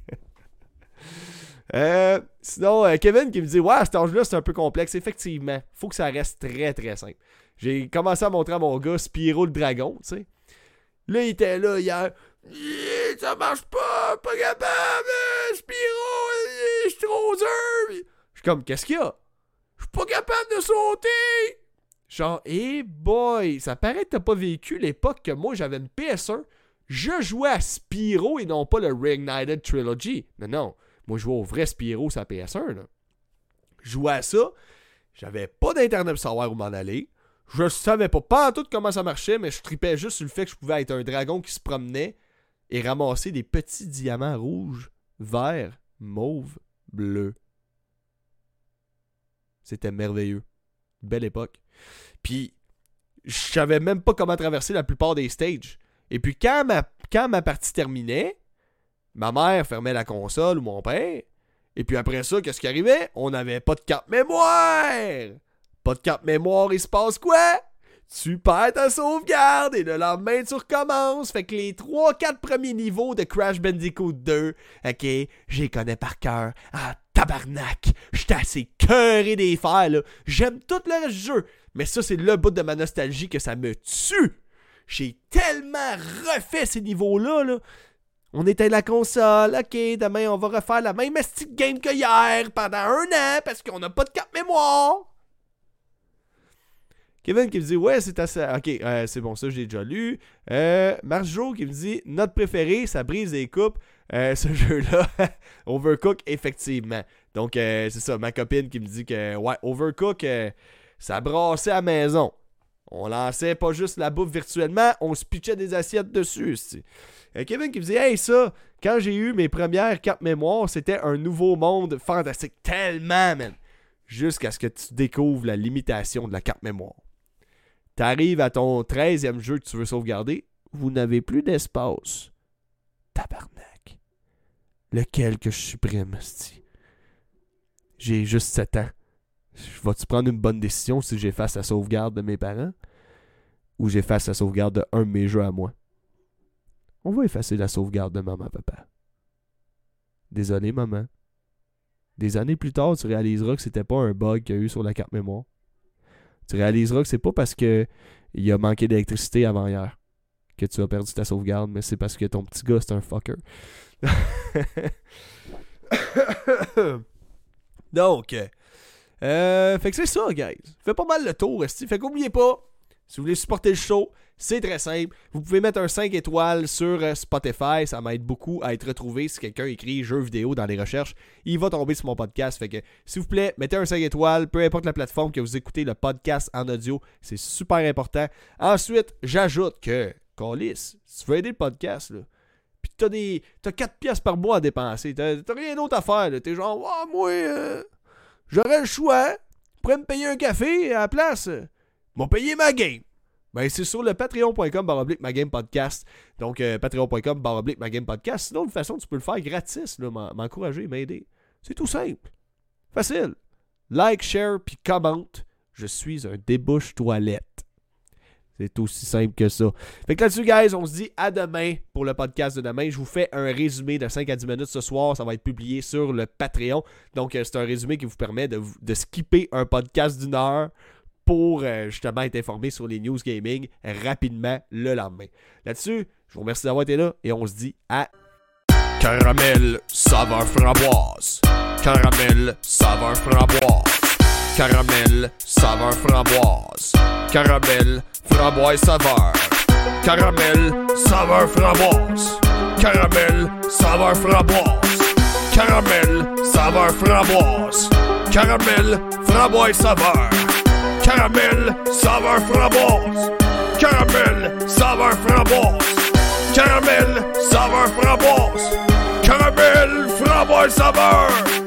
euh, sinon, euh, Kevin qui me dit Ouais, cet âge-là, c'est un peu complexe. Effectivement, faut que ça reste très très simple. J'ai commencé à montrer à mon gars Spyro le dragon, tu sais. Là, il était là hier. ça marche pas, pas capable, Spyro, je suis trop dur. Je suis comme, qu'est-ce qu'il y a? Je suis pas capable de sauter. Genre, hey boy, ça paraît que t'as pas vécu l'époque que moi j'avais une PS1. Je jouais à Spyro et non pas le Reignited Trilogy. Non, non. Moi, je jouais au vrai Spyro sur la PS1. Là. Je jouais à ça. J'avais pas d'internet pour savoir où m'en aller. Je savais pas, pas en tout comment ça marchait, mais je tripais juste sur le fait que je pouvais être un dragon qui se promenait et ramasser des petits diamants rouges, verts, mauves, bleus. C'était merveilleux. Belle époque. Puis, je savais même pas comment traverser la plupart des stages. Et puis, quand ma, quand ma partie terminait, ma mère fermait la console ou mon père. Et puis après ça, qu'est-ce qui arrivait? On n'avait pas de carte mémoire! Pas de carte mémoire, il se passe quoi? Tu perds ta sauvegarde et le lendemain tu recommences. Fait que les 3-4 premiers niveaux de Crash Bandicoot 2, ok, j'y connais par cœur. Ah, tabarnak! J'étais assez cœuré des fers, là. J'aime tout le reste du jeu. Mais ça, c'est le bout de ma nostalgie que ça me tue. J'ai tellement refait ces niveaux-là, là. On était à la console, ok, demain on va refaire la même stick game que hier pendant un an parce qu'on n'a pas de carte mémoire. Kevin qui me dit Ouais, c'est assez. Ok, euh, c'est bon, ça, j'ai déjà lu. Euh, Marjo qui me dit Notre préféré, ça brise les coupes. Euh, ce jeu-là, Overcook, effectivement. Donc, euh, c'est ça, ma copine qui me dit que, ouais, Overcook, ça brassait à la maison. On lançait pas juste la bouffe virtuellement, on se pitchait des assiettes dessus. Kevin qui me dit Hey, ça, quand j'ai eu mes premières cartes mémoire, c'était un nouveau monde fantastique. Tellement, man. Jusqu'à ce que tu découvres la limitation de la carte mémoire. T'arrives à ton 13e jeu que tu veux sauvegarder, vous n'avez plus d'espace. Tabarnak. Lequel que je supprime, J'ai juste 7 ans. Vas-tu prendre une bonne décision si j'efface la sauvegarde de mes parents? Ou j'efface la sauvegarde de un de mes jeux à moi? On va effacer la sauvegarde de maman, papa. Désolé, maman. Des années plus tard, tu réaliseras que c'était pas un bug qu'il y a eu sur la carte mémoire tu réaliseras que c'est pas parce que il a manqué d'électricité avant hier que tu as perdu ta sauvegarde, mais c'est parce que ton petit gars, c'est un fucker. Donc, euh, fait que c'est ça, guys. Fait pas mal le tour, Fait qu'oubliez pas, si vous voulez supporter le show, c'est très simple. Vous pouvez mettre un 5 étoiles sur euh, Spotify. Ça m'aide beaucoup à être retrouvé. Si quelqu'un écrit jeux vidéo dans les recherches, il va tomber sur mon podcast. Fait que, s'il vous plaît, mettez un 5 étoiles, peu importe la plateforme que vous écoutez le podcast en audio. C'est super important. Ensuite, j'ajoute que, Colis, si tu veux aider le podcast, là, pis t'as des. T'as 4 pièces par mois à dépenser. T'as, rien d'autre à faire. T'es genre, oh, moi, euh, j'aurais le choix. Pourrais me payer un café à la place. M'ont payé ma game. Ben, c'est sur le patreon.com baroblique ma game podcast. Donc, euh, patreon.com baroblique ma game podcast. Sinon, de toute façon, tu peux le faire gratis, m'encourager, m'aider. C'est tout simple. Facile. Like, share, puis commente. Je suis un débouche toilette. C'est aussi simple que ça. Fait que là-dessus, guys, on se dit à demain pour le podcast de demain. Je vous fais un résumé de 5 à 10 minutes ce soir. Ça va être publié sur le Patreon. Donc, euh, c'est un résumé qui vous permet de, de skipper un podcast d'une heure pour euh, justement être informé sur les news gaming rapidement le lendemain. Là-dessus, je vous remercie d'avoir été là et on se dit à Caramel saveur framboise. Caramel saveur framboise. Caramel saveur framboise. Caramel framboise saveur. Caramel, saveur framboise. Caramel, saveur framboise. Caramel, saveur framboise. Caramel, framboise saveur. Caramel, saveur framboise. Caramel, saveur framboise. Caramel, saveur framboise. Caramel, framboise saveur.